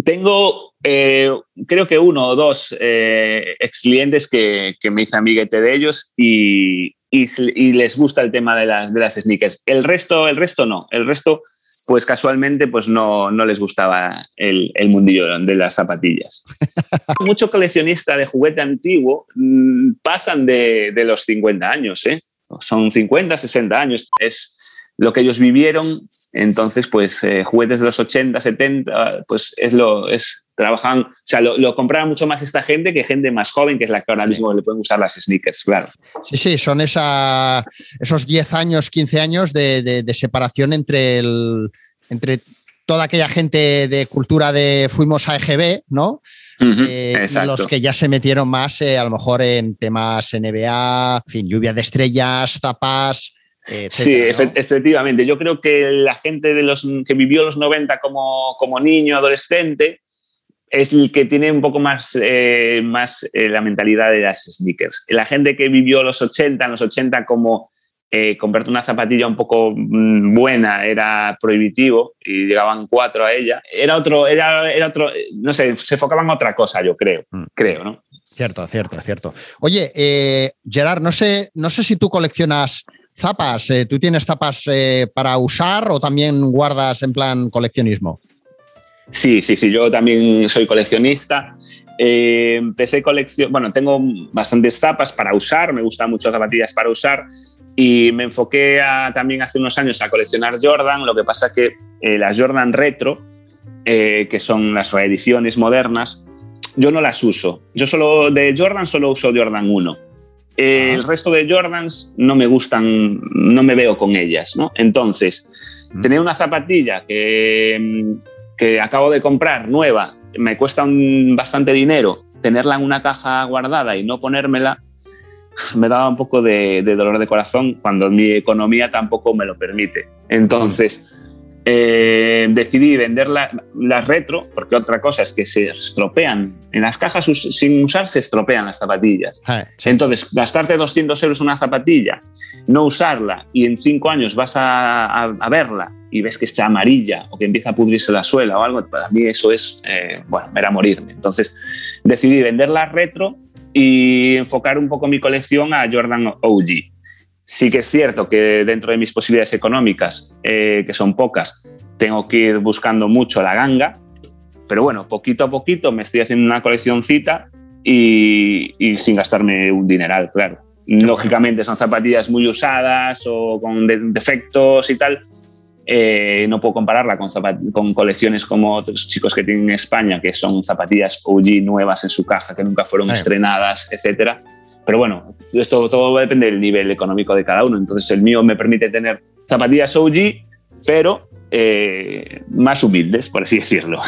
Tengo, eh, creo que uno o dos eh, ex clientes que, que, me hice amiguete de ellos y, y, y, les gusta el tema de, la, de las sneakers. El resto, el resto no. El resto, pues casualmente, pues no, no les gustaba el, el mundillo de las zapatillas. Mucho coleccionista de juguete antiguo mmm, pasan de, de, los 50 años, ¿eh? Son 50, 60 años. Es lo que ellos vivieron, entonces pues eh, juguetes de los 80, 70, pues es lo, es, trabajan, o sea, lo, lo compraba mucho más esta gente que gente más joven, que es la que ahora sí. mismo le pueden usar las sneakers, claro. Sí, sí, son esa, esos 10 años, 15 años de, de, de separación entre, el, entre toda aquella gente de cultura de fuimos a EGB, ¿no? Uh -huh, eh, los que ya se metieron más eh, a lo mejor en temas NBA, en fin, lluvia de estrellas, zapas, Etcétera, sí, ¿no? efectivamente. Yo creo que la gente de los que vivió los 90 como, como niño, adolescente, es el que tiene un poco más, eh, más eh, la mentalidad de las sneakers. La gente que vivió los 80, en los 80 como eh, comprarte una zapatilla un poco mmm, buena era prohibitivo y llegaban cuatro a ella, era otro, era, era otro, no sé, se enfocaban en otra cosa, yo creo, mm. creo, ¿no? Cierto, cierto, cierto. Oye, eh, Gerard, no sé, no sé si tú coleccionas zapas, eh, ¿tú tienes zapas eh, para usar o también guardas en plan coleccionismo? Sí, sí, sí, yo también soy coleccionista. Eh, empecé colección, bueno, tengo bastantes zapas para usar, me gustan mucho zapatillas para usar y me enfoqué a, también hace unos años a coleccionar Jordan, lo que pasa que eh, las Jordan Retro, eh, que son las reediciones modernas, yo no las uso. Yo solo de Jordan solo uso Jordan 1. Eh, El resto de Jordans no me gustan, no me veo con ellas, ¿no? Entonces, tener una zapatilla que, que acabo de comprar nueva, me cuesta un, bastante dinero, tenerla en una caja guardada y no ponérmela, me daba un poco de, de dolor de corazón cuando mi economía tampoco me lo permite. Entonces, eh, decidí vender la- retro, porque otra cosa es que se estropean. En las cajas sin usar se estropean las zapatillas. Sí. Entonces, gastarte 200 euros en una zapatilla, no usarla y en cinco años vas a, a- a verla y ves que está amarilla o que empieza a pudrirse la suela o algo, para mí eso es, eh, bueno, era morirme. Entonces, decidí vender la retro y enfocar un poco mi colección a Jordan OG. Sí que es cierto que dentro de mis posibilidades económicas, eh, que son pocas, tengo que ir buscando mucho la ganga, pero bueno, poquito a poquito me estoy haciendo una coleccioncita y, y sin gastarme un dineral, claro. Lógicamente son zapatillas muy usadas o con de- defectos y tal. Eh, no puedo compararla con, con colecciones como otros chicos que tienen en España, que son zapatillas OG nuevas en su caja, que nunca fueron estrenadas, etcétera. Pero bueno, esto todo depende del nivel económico de cada uno. Entonces el mío me permite tener zapatillas OG, pero eh, más humildes, por así decirlo.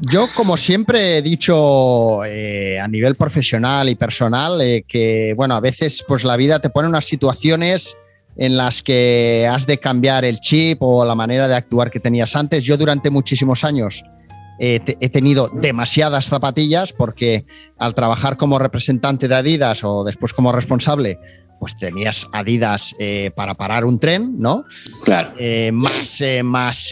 Yo como siempre he dicho eh, a nivel profesional y personal eh, que bueno, a veces pues la vida te pone unas situaciones en las que has de cambiar el chip o la manera de actuar que tenías antes. Yo durante muchísimos años eh, te- he tenido demasiadas zapatillas porque al trabajar como representante de Adidas o después como responsable, pues tenías Adidas eh, para parar un tren, ¿no? Claro. Eh, más, eh, más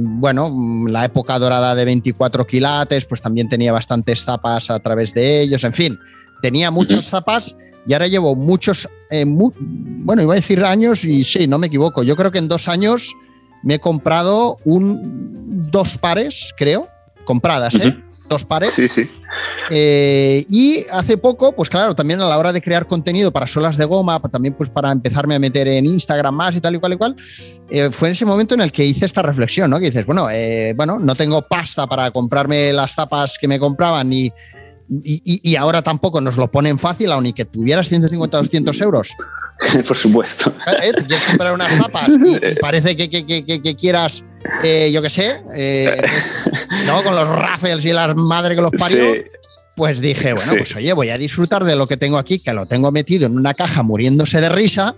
bueno, la época dorada de 24 quilates, pues también tenía bastantes zapas a través de ellos, en fin, tenía muchas zapas y ahora llevo muchos, eh, mu- bueno, iba a decir años y sí, no me equivoco, yo creo que en dos años me he comprado un, dos pares, creo, compradas, ¿eh? Dos pares. Sí, sí. Eh, y hace poco, pues claro, también a la hora de crear contenido para suelas de goma, también pues para empezarme a meter en Instagram más y tal y cual y cual, eh, fue en ese momento en el que hice esta reflexión, ¿no? Que dices, bueno, eh, bueno, no tengo pasta para comprarme las tapas que me compraban y, y, y- ahora tampoco nos lo ponen fácil, aunque tuvieras 150 o 200 euros. por supuesto. ¿eh? Tú quieres comprar unas tapas y, y parece que, que- que- que- quieras, eh, yo qué sé, eh, ¿no? Con los raffles y las madre que los parió. Sí. Pues dije, bueno, Sí. pues oye, voy a disfrutar de lo que tengo aquí, que lo tengo metido en una caja muriéndose de risa.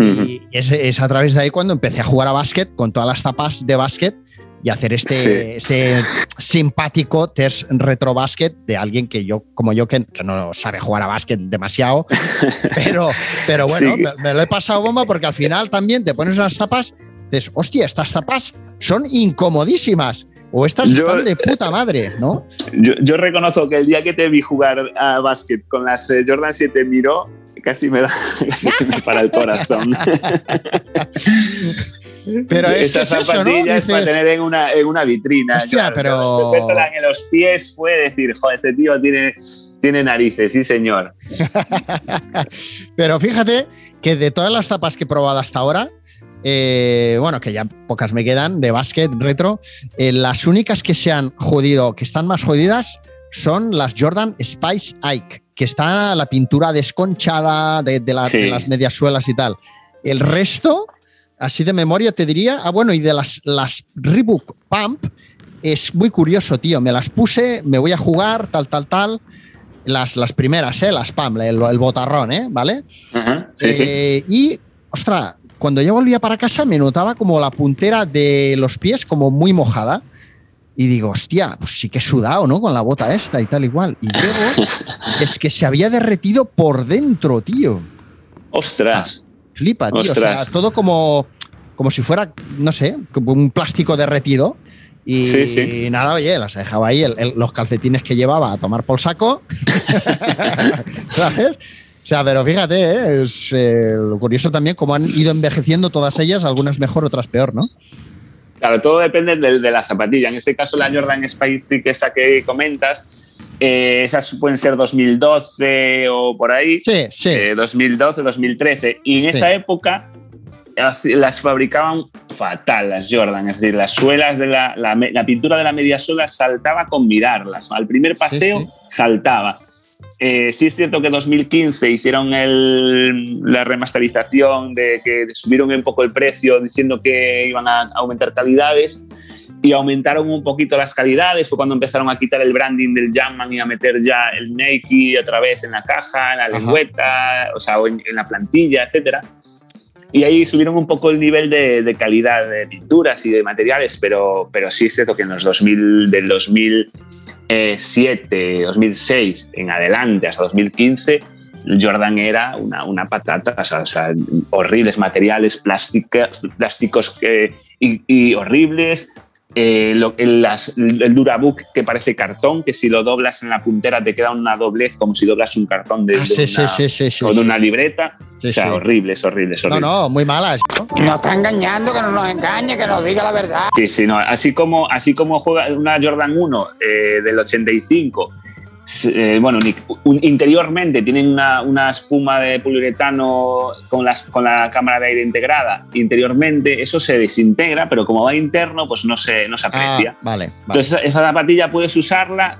Y es, es a través de ahí cuando empecé a jugar a básquet con todas las tapas de básquet y hacer este, Sí. este simpático test retro básquet de alguien que yo, como yo, que, que no sabe jugar a básquet demasiado, pero, pero bueno, Sí. me, me lo he pasado bomba porque al final también te pones unas tapas, dices, hostia, estas tapas son incomodísimas o estas Yo- están de puta madre, ¿no? Yo, yo reconozco que el día que te vi jugar a básquet con las eh, Jordan 7 miró, casi me da casi se me para el corazón. Pero es, Esas es eso, ¿no? para tener en una, en una vitrina. Hostia, Yo- pero- yo en los pies fue decir, joder, este tío tiene, tiene narices, sí señor. Pero fíjate que de todas las tapas que he probado hasta ahora, eh, bueno, que ya pocas me quedan de básquet retro, eh, las únicas que se han jodido, que están más jodidas, son las Jordan Spice Ike, que está la pintura desconchada de, de la- Sí. de las medias suelas y tal. El resto, así de memoria te diría, ah, bueno, y de las, las Reebok Pump, es muy curioso, tío. Me las puse, me voy a jugar, tal, tal, tal. Las, las primeras, ¿eh? Las Pump, el, el botarrón, ¿eh? ¿Vale? Ajá, sí, sí. Eh, Y, ostras, cuando yo volvía para casa me notaba como la puntera de los pies como muy mojada. Y digo, hostia, pues sí que he sudado, ¿no? Con la bota esta y tal igual. Y luego es que se había derretido por dentro, tío. Ostras. Flipa, tío. O sea, todo como, como si fuera, no sé, como un plástico derretido. Y Sí, sí. nada, oye, las dejaba ahí, el- el- los calcetines que llevaba a tomar por saco. ¿Sabes? O sea, pero fíjate, ¿eh? es eh, lo curioso también cómo han ido envejeciendo todas ellas, algunas mejor, otras peor, ¿no? Claro, todo depende de, de la zapatilla. En este caso, la Jordan Spicy, que esa que comentas, eh, esas pueden ser 2012 o por ahí. Sí, sí. Eh, 2012, 2013. Y en Sí. esa época las, fabricaban fatal las Jordan. Es decir, las suelas de la, la, la pintura de la media suela saltaba con mirarlas. Al primer paseo sí. saltaba. Eh, sí es cierto que en 2015 hicieron el- la remasterización de que subieron un poco el precio diciendo que iban a aumentar calidades y aumentaron un poquito las calidades. Fue cuando empezaron a quitar el branding del Jamman y a meter ya el Nike otra vez en la caja, en la Ajá. lengüeta, o sea, en, en la plantilla, etcétera. Y ahí subieron un poco el nivel de, de calidad de pinturas y de materiales, pero, pero sí es cierto que en los 2000, del 2007, 2006 en adelante hasta 2015, Jordan era una, una patata, o sea, o sea, horribles materiales, plásticas, plásticos eh, y, y horribles. Eh, lo- el, las- el Durabook que parece cartón, que si lo doblas en la puntera te queda una doblez como si doblas un cartón de, Ah, de sí, sí, una, sí, sí, sí, con sí. una libreta. Sí, o sea, sí. horribles, horribles, No, horribles. no, muy malas. ¿no? Nos está engañando, que no nos engañe, que nos diga la verdad. Sí, sí, no. Así como, así como juega una Jordan 1 eh, del 85, s- eh, bueno, interiormente tienen una, una espuma de poliuretano con, las, con la cámara de aire integrada. Interiormente eso se desintegra, pero como va interno, pues no se, no se aprecia. Ah, vale, vale. Entonces, esa, esa zapatilla puedes usarla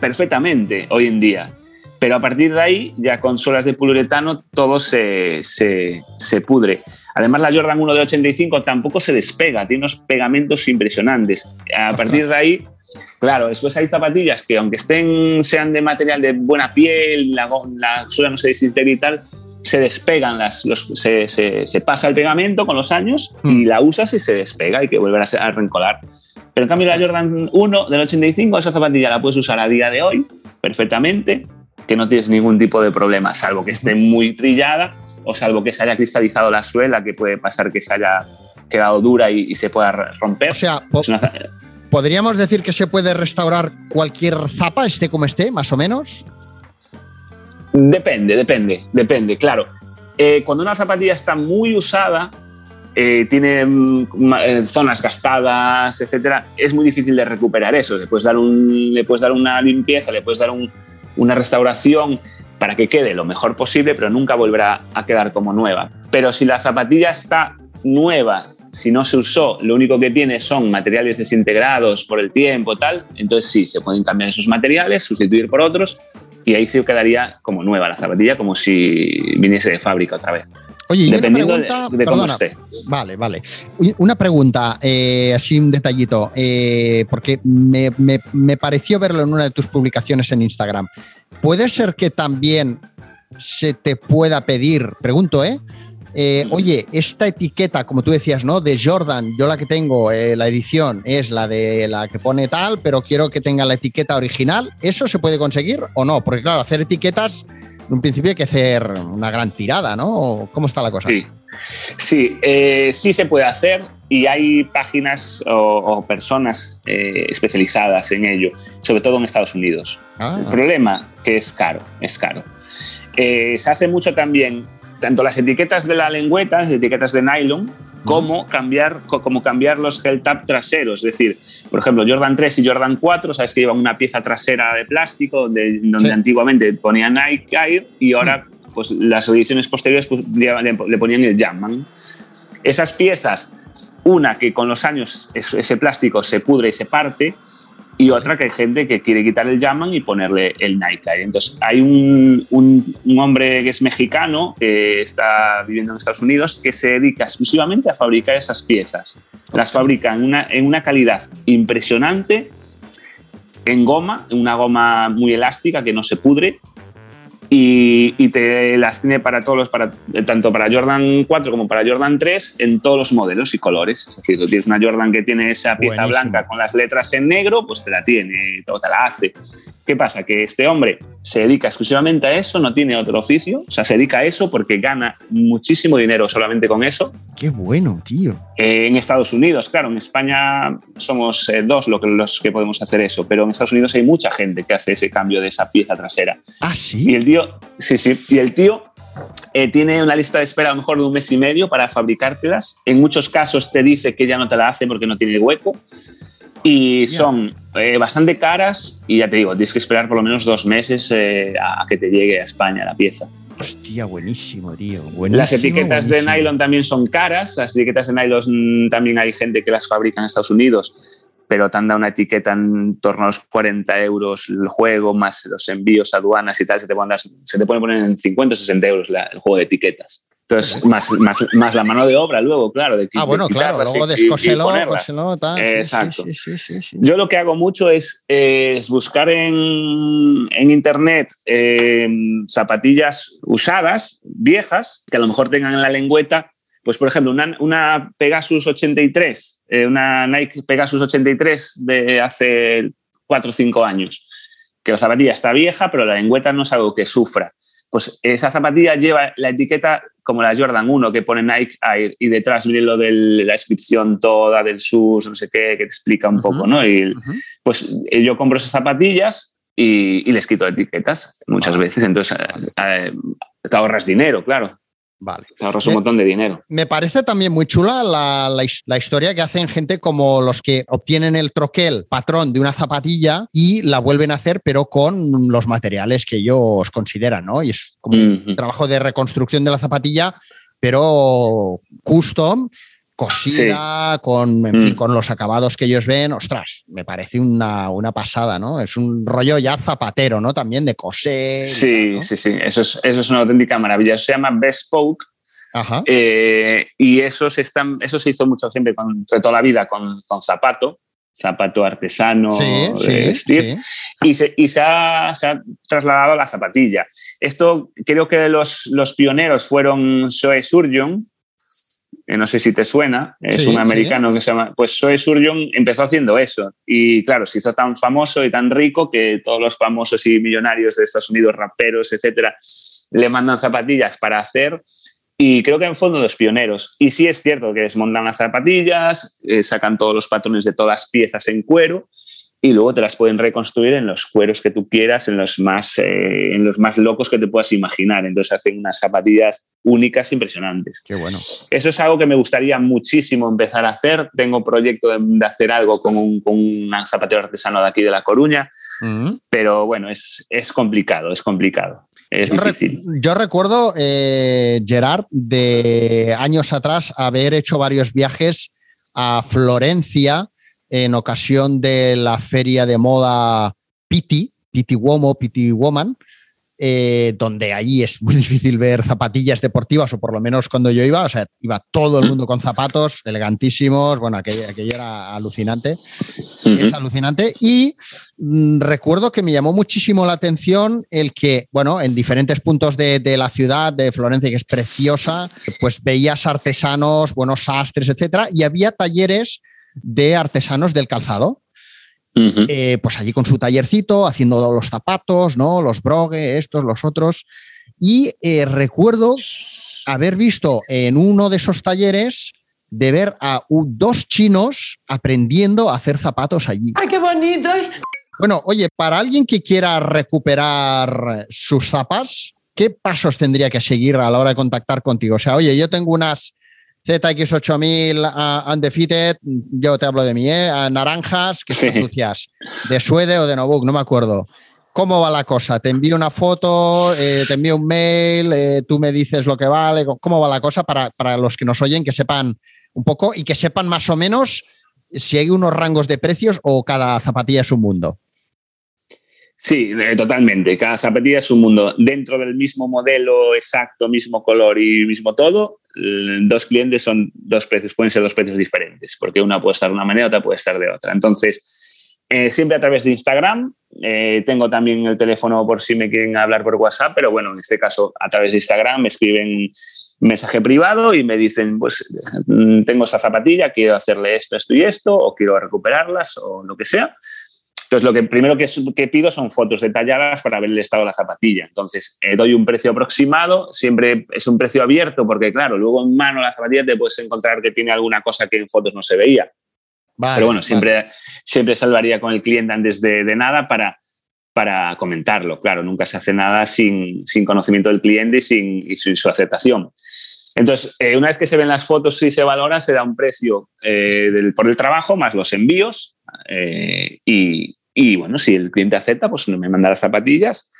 perfectamente hoy en día. Pero a partir de ahí, ya con suelas de poliuretano, todo se, se, se pudre. Además, la Jordan 1 de 85 tampoco se despega, tiene unos pegamentos impresionantes. A partir de ahí, claro, después hay zapatillas que, aunque estén, sean de material de buena piel, la, la suela no se desintegra y tal, se despegan, las, los- se, se- se pasa el pegamento con los años y Mm. la usas y se despega, hay que volver a, a reencolar. Pero en cambio la Jordan 1 del 85, esa zapatilla la puedes usar a día de hoy perfectamente, que no tienes ningún tipo de problema, salvo que esté muy trillada o salvo que se haya cristalizado la suela, que puede pasar que se haya quedado dura y, y se pueda romper. O sea, po- una ¿podríamos decir que se puede restaurar cualquier zapa, esté como esté, más o menos? Depende, depende, depende, claro. Eh, cuando una zapatilla está muy usada, eh, tiene mm, eh, zonas gastadas, etcétera, es muy difícil de recuperar eso. Le puedes dar, un, le puedes dar una limpieza, le puedes dar un- una restauración para que quede lo mejor posible, pero nunca volverá a quedar como nueva. Pero si la zapatilla está nueva, si no se usó, lo único que tiene son materiales desintegrados por el tiempo, tal, entonces sí, se pueden cambiar esos materiales, sustituir por otros, y ahí sí quedaría como nueva la zapatilla, como si viniese de fábrica otra vez. Oye, y una Dependiendo de, pregunta, de cómo perdona, esté. Vale, vale. Una pregunta, eh, así un detallito, eh, porque me, me- me pareció verlo en una de tus publicaciones en Instagram. ¿Puede ser que también se te pueda pedir, pregunto, ¿eh? Eh, oye, esta etiqueta, como tú decías, ¿no? De Jordan, yo la que tengo, eh, la edición, es la de la que pone tal, pero quiero que tenga la etiqueta original. ¿Eso se puede conseguir o no? Porque claro, hacer etiquetas, en un principio hay que hacer una gran tirada, ¿no? ¿Cómo está la cosa? Sí, sí, eh, sí se puede hacer y hay páginas o, o personas eh, especializadas en ello, sobre todo en Estados Unidos. Ah. El problema que es caro, es caro. Eh, se hace mucho también, tanto las etiquetas de la lengüeta, las etiquetas de nylon, como cambiar, como cambiar los gel tab traseros. Es decir, por ejemplo, Jordan 3 y Jordan 4, sabes que llevan una pieza trasera de plástico donde, donde Sí. antiguamente ponía Nike Air y ahora pues, las ediciones posteriores pues, le, ponían el Jumpman. Esas piezas, una que con los años es- ese plástico se pudre y se parte, y otra que hay gente que quiere quitar el Jaman y ponerle el Nike. Air. Entonces, hay un, un- un hombre que es mexicano, que está viviendo en Estados Unidos, que se dedica exclusivamente a fabricar esas piezas. Las fabrica en una, en una calidad impresionante, en goma, en una goma muy elástica que no se pudre. Y, y te las tiene para todos los, para, tanto para Jordan 4 como para Jordan 3 en todos los modelos y colores. Es decir, tú tienes una Jordan que tiene esa pieza Buenísimo. blanca con las letras en negro, pues te la tiene, o te la hace. ¿Qué pasa? Que este hombre se dedica exclusivamente a eso, no tiene otro oficio, o sea, se dedica a eso porque gana muchísimo dinero solamente con eso. Qué bueno, tío. Eh, en Estados Unidos, claro, en España somos eh, dos lo que- los que podemos hacer eso, pero en Estados Unidos hay mucha gente que hace ese cambio de esa pieza trasera. Ah, Y sí. el tío, sí, sí, y el tío eh, tiene una lista de espera a lo mejor de un mes y medio para fabricártelas. En muchos casos te dice que ya no te la hace porque no tiene hueco. Y son eh, bastante caras y ya te digo, tienes que esperar por lo menos dos meses eh, a que te llegue a España la pieza. Hostia, buenísimo, tío. las etiquetas de nylon también son caras. Las etiquetas de nylon también hay gente que las fabrica en Estados Unidos, pero te han dado una etiqueta en torno a los 40 euros el juego, más los envíos, aduanas y tal. Se te, pueden se te pueden poner en 50 o 60 euros el juego de etiquetas. Entonces, más, más, más, la mano de obra luego, claro. De, ah, bueno, claro, luego descoselo, tal. Exacto. Yo lo que hago mucho es, es buscar en, en internet eh, zapatillas usadas, viejas, que a lo mejor tengan en la lengüeta, pues por ejemplo, una, una Pegasus 83, eh, una Nike Pegasus 83 de hace 4 o 5 años, que la zapatilla está vieja, pero la lengüeta no es algo que sufra. Pues esa zapatilla lleva la etiqueta como la Jordan 1 que pone Nike Air y detrás. Viene lo de la descripción toda del SUS, no sé qué, que te explica un poco, ¿no? Y pues eh, yo compro esas zapatillas y, les quito etiquetas muchas veces, entonces eh, eh, te ahorras dinero, claro. Vale. Te ahorras un montón de dinero. Me parece también muy chula la, la, historia que hacen gente como los que obtienen el troquel patrón de una zapatilla y la vuelven a hacer, pero con los materiales que ellos consideran, ¿no? Y es como un trabajo de reconstrucción de la zapatilla, pero custom cosida, con, mm. con los acabados que ellos ven, ostras, me parece una, pasada, ¿no? Es un rollo ya zapatero, ¿no? También de coser. Sí, sí, sí, eso es, eso es una auténtica maravilla. Eso se llama Bespoke. Ajá. Eh, y eso se, están, eso se hizo mucho siempre, con, toda la vida, con, zapato, zapato artesano de vestir, y, se, y se, ha, se, ha, trasladado a la zapatilla. Esto creo que los, los pioneros fueron Zoe Surgeon, no sé si te suena, es un americano que se llama, pues Zoe Surgeon empezó haciendo eso. Y claro, se hizo tan famoso y tan rico que todos los famosos y millonarios de Estados Unidos, raperos, etcétera, le mandan zapatillas para hacer. Y creo que en fondo los pioneros. Y sí es cierto que desmontan las zapatillas, eh, sacan todos los patrones de todas las piezas en cuero y luego te las pueden reconstruir en los cueros que tú quieras, en los más, eh, en los más locos que te puedas imaginar. Entonces hacen unas zapatillas únicas impresionantes. Qué bueno. Eso es algo que me gustaría muchísimo empezar a hacer. Tengo proyecto de, hacer algo con un, con un, zapatero artesano de aquí de La Coruña, pero bueno, es, es complicado, es complicado. Es yo difícil. yo recuerdo, eh, Gerard, de años atrás haber hecho varios viajes a Florencia en ocasión de la feria de moda Piti, Piti Womo, Piti Woman, eh, donde allí es muy difícil ver zapatillas deportivas, o por lo menos cuando yo iba, o sea, iba todo el mundo con zapatos elegantísimos, bueno, aquello, era alucinante, es alucinante, y mm, recuerdo que me llamó muchísimo la atención el que, bueno, en diferentes puntos de, de, la ciudad de Florencia, que es preciosa, pues veías artesanos, buenos sastres, etcétera, y había talleres de artesanos del calzado. Eh, pues allí con su tallercito, haciendo los zapatos, ¿no? Los brogues, estos, los otros. Y eh, recuerdo haber visto en uno de esos talleres de ver a dos chinos aprendiendo a hacer zapatos allí. ¡Ay, qué bonito! Bueno, oye, para alguien que quiera recuperar sus zapas, ¿qué pasos tendría que seguir a la hora de contactar contigo? O sea, oye, yo tengo unas ZX8000 uh, Undefeated, yo te hablo de mí, ¿eh? naranjas, que son sucias, de Suede o de Nobook, no me acuerdo. ¿Cómo va la cosa? Te envío una foto, eh, te envío un mail, eh, tú me dices lo que vale. ¿Cómo va la cosa para, para, los que nos oyen, que sepan un poco y que sepan más o menos si hay unos rangos de precios o cada zapatilla es un mundo? Sí, eh, totalmente. Cada zapatilla es un mundo. Dentro del mismo modelo exacto, mismo color y mismo todo, dos clientes son dos precios, pueden ser dos precios diferentes, porque una puede estar de una manera, otra puede estar de otra. Entonces, eh, siempre a través de Instagram. Eh, tengo también el teléfono por si me quieren hablar por WhatsApp, pero bueno, en este caso a través de Instagram me escriben mensaje privado y me dicen, pues mm, tengo esa zapatilla, quiero hacerle esto, esto y esto, o quiero recuperarlas o lo que sea. Entonces, lo que primero que, pido son fotos detalladas para ver el estado de la zapatilla. Entonces, eh, doy un precio aproximado, siempre es un precio abierto, porque claro, luego en mano la zapatilla te puedes encontrar que tiene alguna cosa que en fotos no se veía. Pero bueno, siempre, siempre salvaría con el cliente antes de, nada para, para comentarlo. Claro, nunca se hace nada sin, sin conocimiento del cliente y sin y su, su aceptación. Entonces, eh, una vez que se ven las fotos y se valora, se da un precio eh, del, por el trabajo más los envíos. eh, y, y, bueno, si el cliente acepta, pues me manda las zapatillas.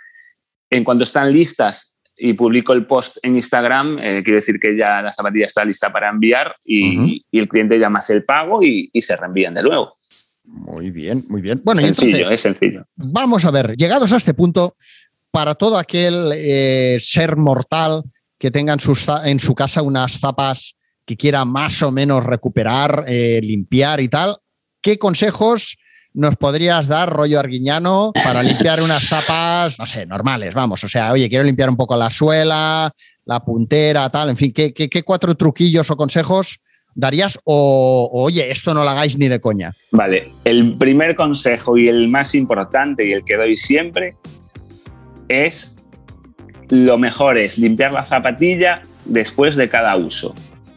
En cuanto están listas y publico el post en Instagram, eh, quiere decir que ya la zapatilla está lista para enviar y, el cliente me hace el pago y, y se reenvían de nuevo. Muy bien, muy bien. Bueno, sencillo, entonces, es sencillo. vamos a ver, llegados a este punto, para todo aquel eh, ser mortal que tenga en, sus za- en su casa unas zapas que quiera más o menos recuperar, eh, limpiar y tal, ¿qué consejos nos podrías dar, rollo arguiñano, para limpiar unas zapas, no sé, normales, vamos? O sea, oye, quiero limpiar un poco la suela, la puntera, tal, en fin, ¿qué, qué- qué cuatro truquillos o consejos darías? O, o, oye, esto no lo hagáis ni de coña. Vale, el primer consejo y el más importante y el que doy siempre es lo mejor es limpiar la zapatilla después de cada uso.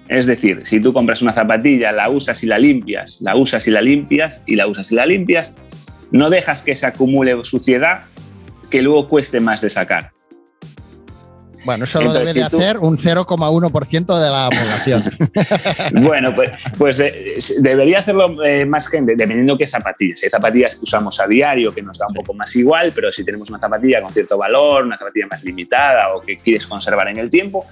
Es decir, si tú compras una zapatilla, la usas y la limpias, la usas y la limpias y la usas y la limpias, no dejas que se acumule suciedad que luego cueste más de sacar. Bueno, eso lo debe de si tú- hacer un 0,1% de la población. Bueno, pues, pues de- debería hacerlo eh, más gente, dependiendo qué zapatillas. Hay zapatillas que usamos a diario que nos da un poco más igual, pero si tenemos una zapatilla con cierto valor, una zapatilla más limitada o que quieres conservar en el tiempo,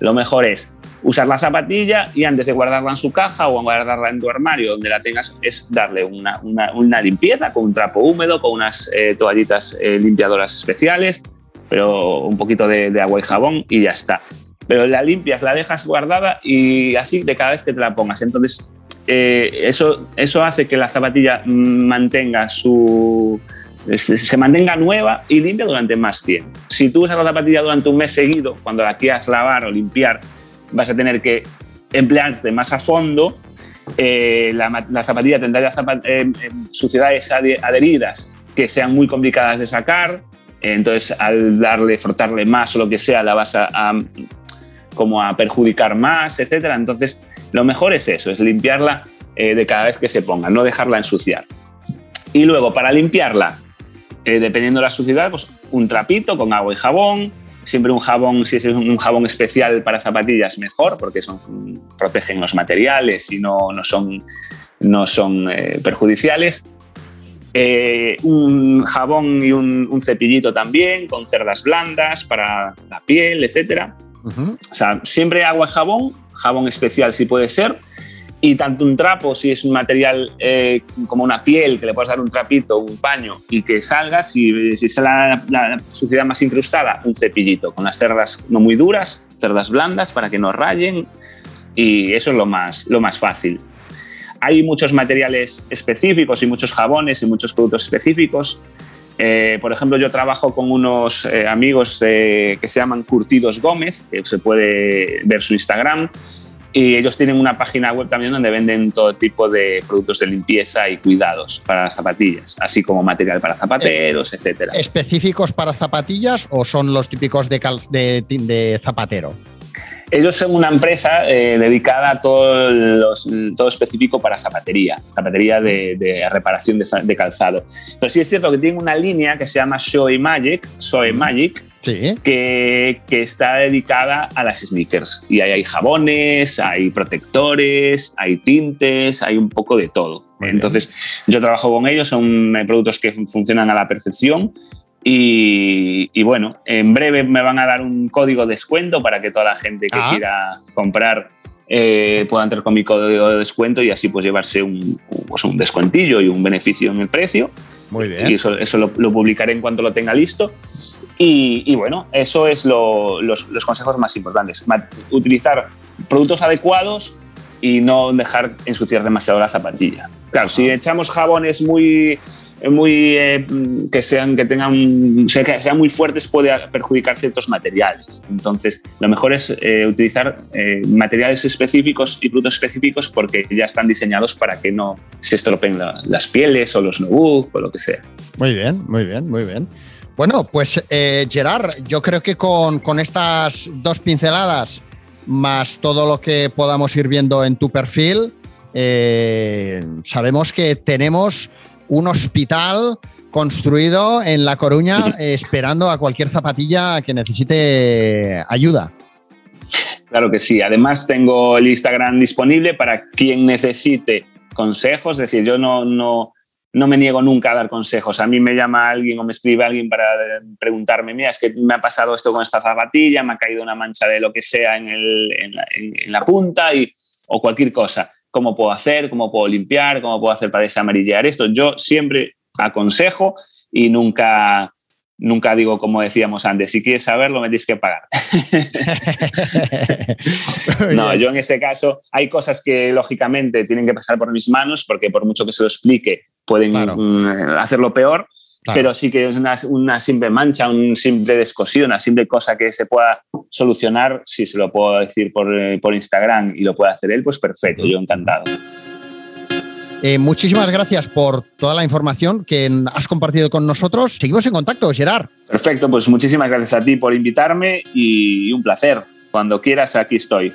lo mejor es usar la zapatilla y antes de guardarla en su caja o guardarla en tu armario donde la tengas, es darle una, una- una limpieza con un trapo húmedo, con unas eh, toallitas eh, limpiadoras especiales, pero un poquito de, agua y jabón y ya está pero la limpias, la dejas guardada y así de cada vez que te la pongas. Entonces, eh, eso, eso hace que la zapatilla mantenga su. Se mantenga nueva y limpia durante más tiempo. Si tú usas la zapatilla durante un mes seguido, cuando la quieras lavar o limpiar, vas a tener que emplearte más a fondo. eh, la, la zapatilla tendrá ya zapa- eh, eh, suciedades ade- adheridas que sean muy complicadas de sacar. Entonces, al darle, frotarle más o lo que sea, la vas a, a- como a perjudicar más, etcétera. Entonces, lo mejor es eso, es limpiarla eh, de cada vez que se ponga, no dejarla ensuciar. Y luego, para limpiarla, eh, dependiendo de la suciedad, pues un trapito con agua y jabón. Siempre un jabón, si es un jabón especial para zapatillas, mejor, porque son, protegen los materiales y no, no son, no son eh, perjudiciales. Eh, un jabón y un, un cepillito también, con cerdas blandas para la piel, etcétera. Ujú. O sea, siempre agua y jabón, jabón especial si puede ser, y tanto un trapo, si es un material eh, como una piel, que le puedes dar un trapito, un paño y que salga, si, si es la, la suciedad más incrustada, un cepillito con las cerdas no muy duras, cerdas blandas para que no rayen, y eso es lo más, lo más fácil. Hay muchos materiales específicos y muchos jabones y muchos productos específicos. Eh, por ejemplo, yo trabajo con unos eh, amigos eh, que se llaman Curtidos Gómez, que se puede ver su Instagram, y ellos tienen una página web también donde venden todo tipo de productos de limpieza y cuidados para las zapatillas, así como material para zapateros, etcétera. ¿Específicos para zapatillas o son los típicos de, cal- de, de zapatero? Ellos son una empresa eh, dedicada a todo, los- todo específico para zapatería, zapatería de, de reparación de, de calzado. Pero sí es cierto que tienen una línea que se llama Shoei Magic, Shoei Magic, Sí. que, que está dedicada a las sneakers. Y ahí hay jabones, hay protectores, hay tintes, hay un poco de todo. Muy bien. Entonces, yo trabajo con ellos, son productos que fun- funcionan a la perfección. Y, y bueno, en breve me van a dar un código de descuento para que toda la gente que Ah. quiera comprar eh, pueda entrar con mi código de descuento y así pues llevarse un, pues, un descuentillo y un beneficio en el precio Muy y bien. eso, eso lo, lo publicaré en cuanto lo tenga listo. Y, y bueno, eso es lo- los, los consejos más importantes. Utilizar productos adecuados y no dejar ensuciar demasiado la zapatilla. Claro, si echamos jabones muy muy eh, que sean que tengan que sean muy fuertes puede perjudicar ciertos materiales entonces lo mejor es eh, utilizar eh, materiales específicos y productos específicos porque ya están diseñados para que no se estropeen la- las pieles o los notebooks o lo que sea Muy bien, muy bien, muy bien. Bueno, pues eh, Gerard, yo creo que con, con estas dos pinceladas, más todo lo que podamos ir viendo en tu perfil, eh, sabemos que tenemos un hospital construido en La Coruña eh, esperando a cualquier zapatilla que necesite ayuda. Claro que sí. Además, tengo el Instagram disponible para quien necesite consejos. Es decir, yo no, no, no me niego nunca a dar consejos. A mí me llama alguien o me escribe alguien para preguntarme, mira, es que me ha pasado esto con esta zapatilla, me ha caído una mancha de lo que sea en, la, punta y, o cualquier cosa. ¿Cómo puedo hacer? ¿Cómo puedo limpiar? ¿Cómo puedo hacer para desamarillear esto? Yo siempre aconsejo y nunca, nunca digo como decíamos antes, si quieres saberlo me tienes que pagar. no, yo en ese caso hay cosas que lógicamente tienen que pasar por mis manos porque por mucho que se lo explique pueden mm, hacerlo peor, pero sí que es una, simple mancha, un simple descosido, una simple cosa que se pueda solucionar, si se lo puedo decir por, eh, por Instagram y lo puede hacer él, pues perfecto, yo encantado. Eh, muchísimas gracias por toda la información que has compartido con nosotros. Seguimos en contacto, Gerard. Perfecto, pues muchísimas gracias a ti por invitarme y un placer. Cuando quieras, aquí estoy.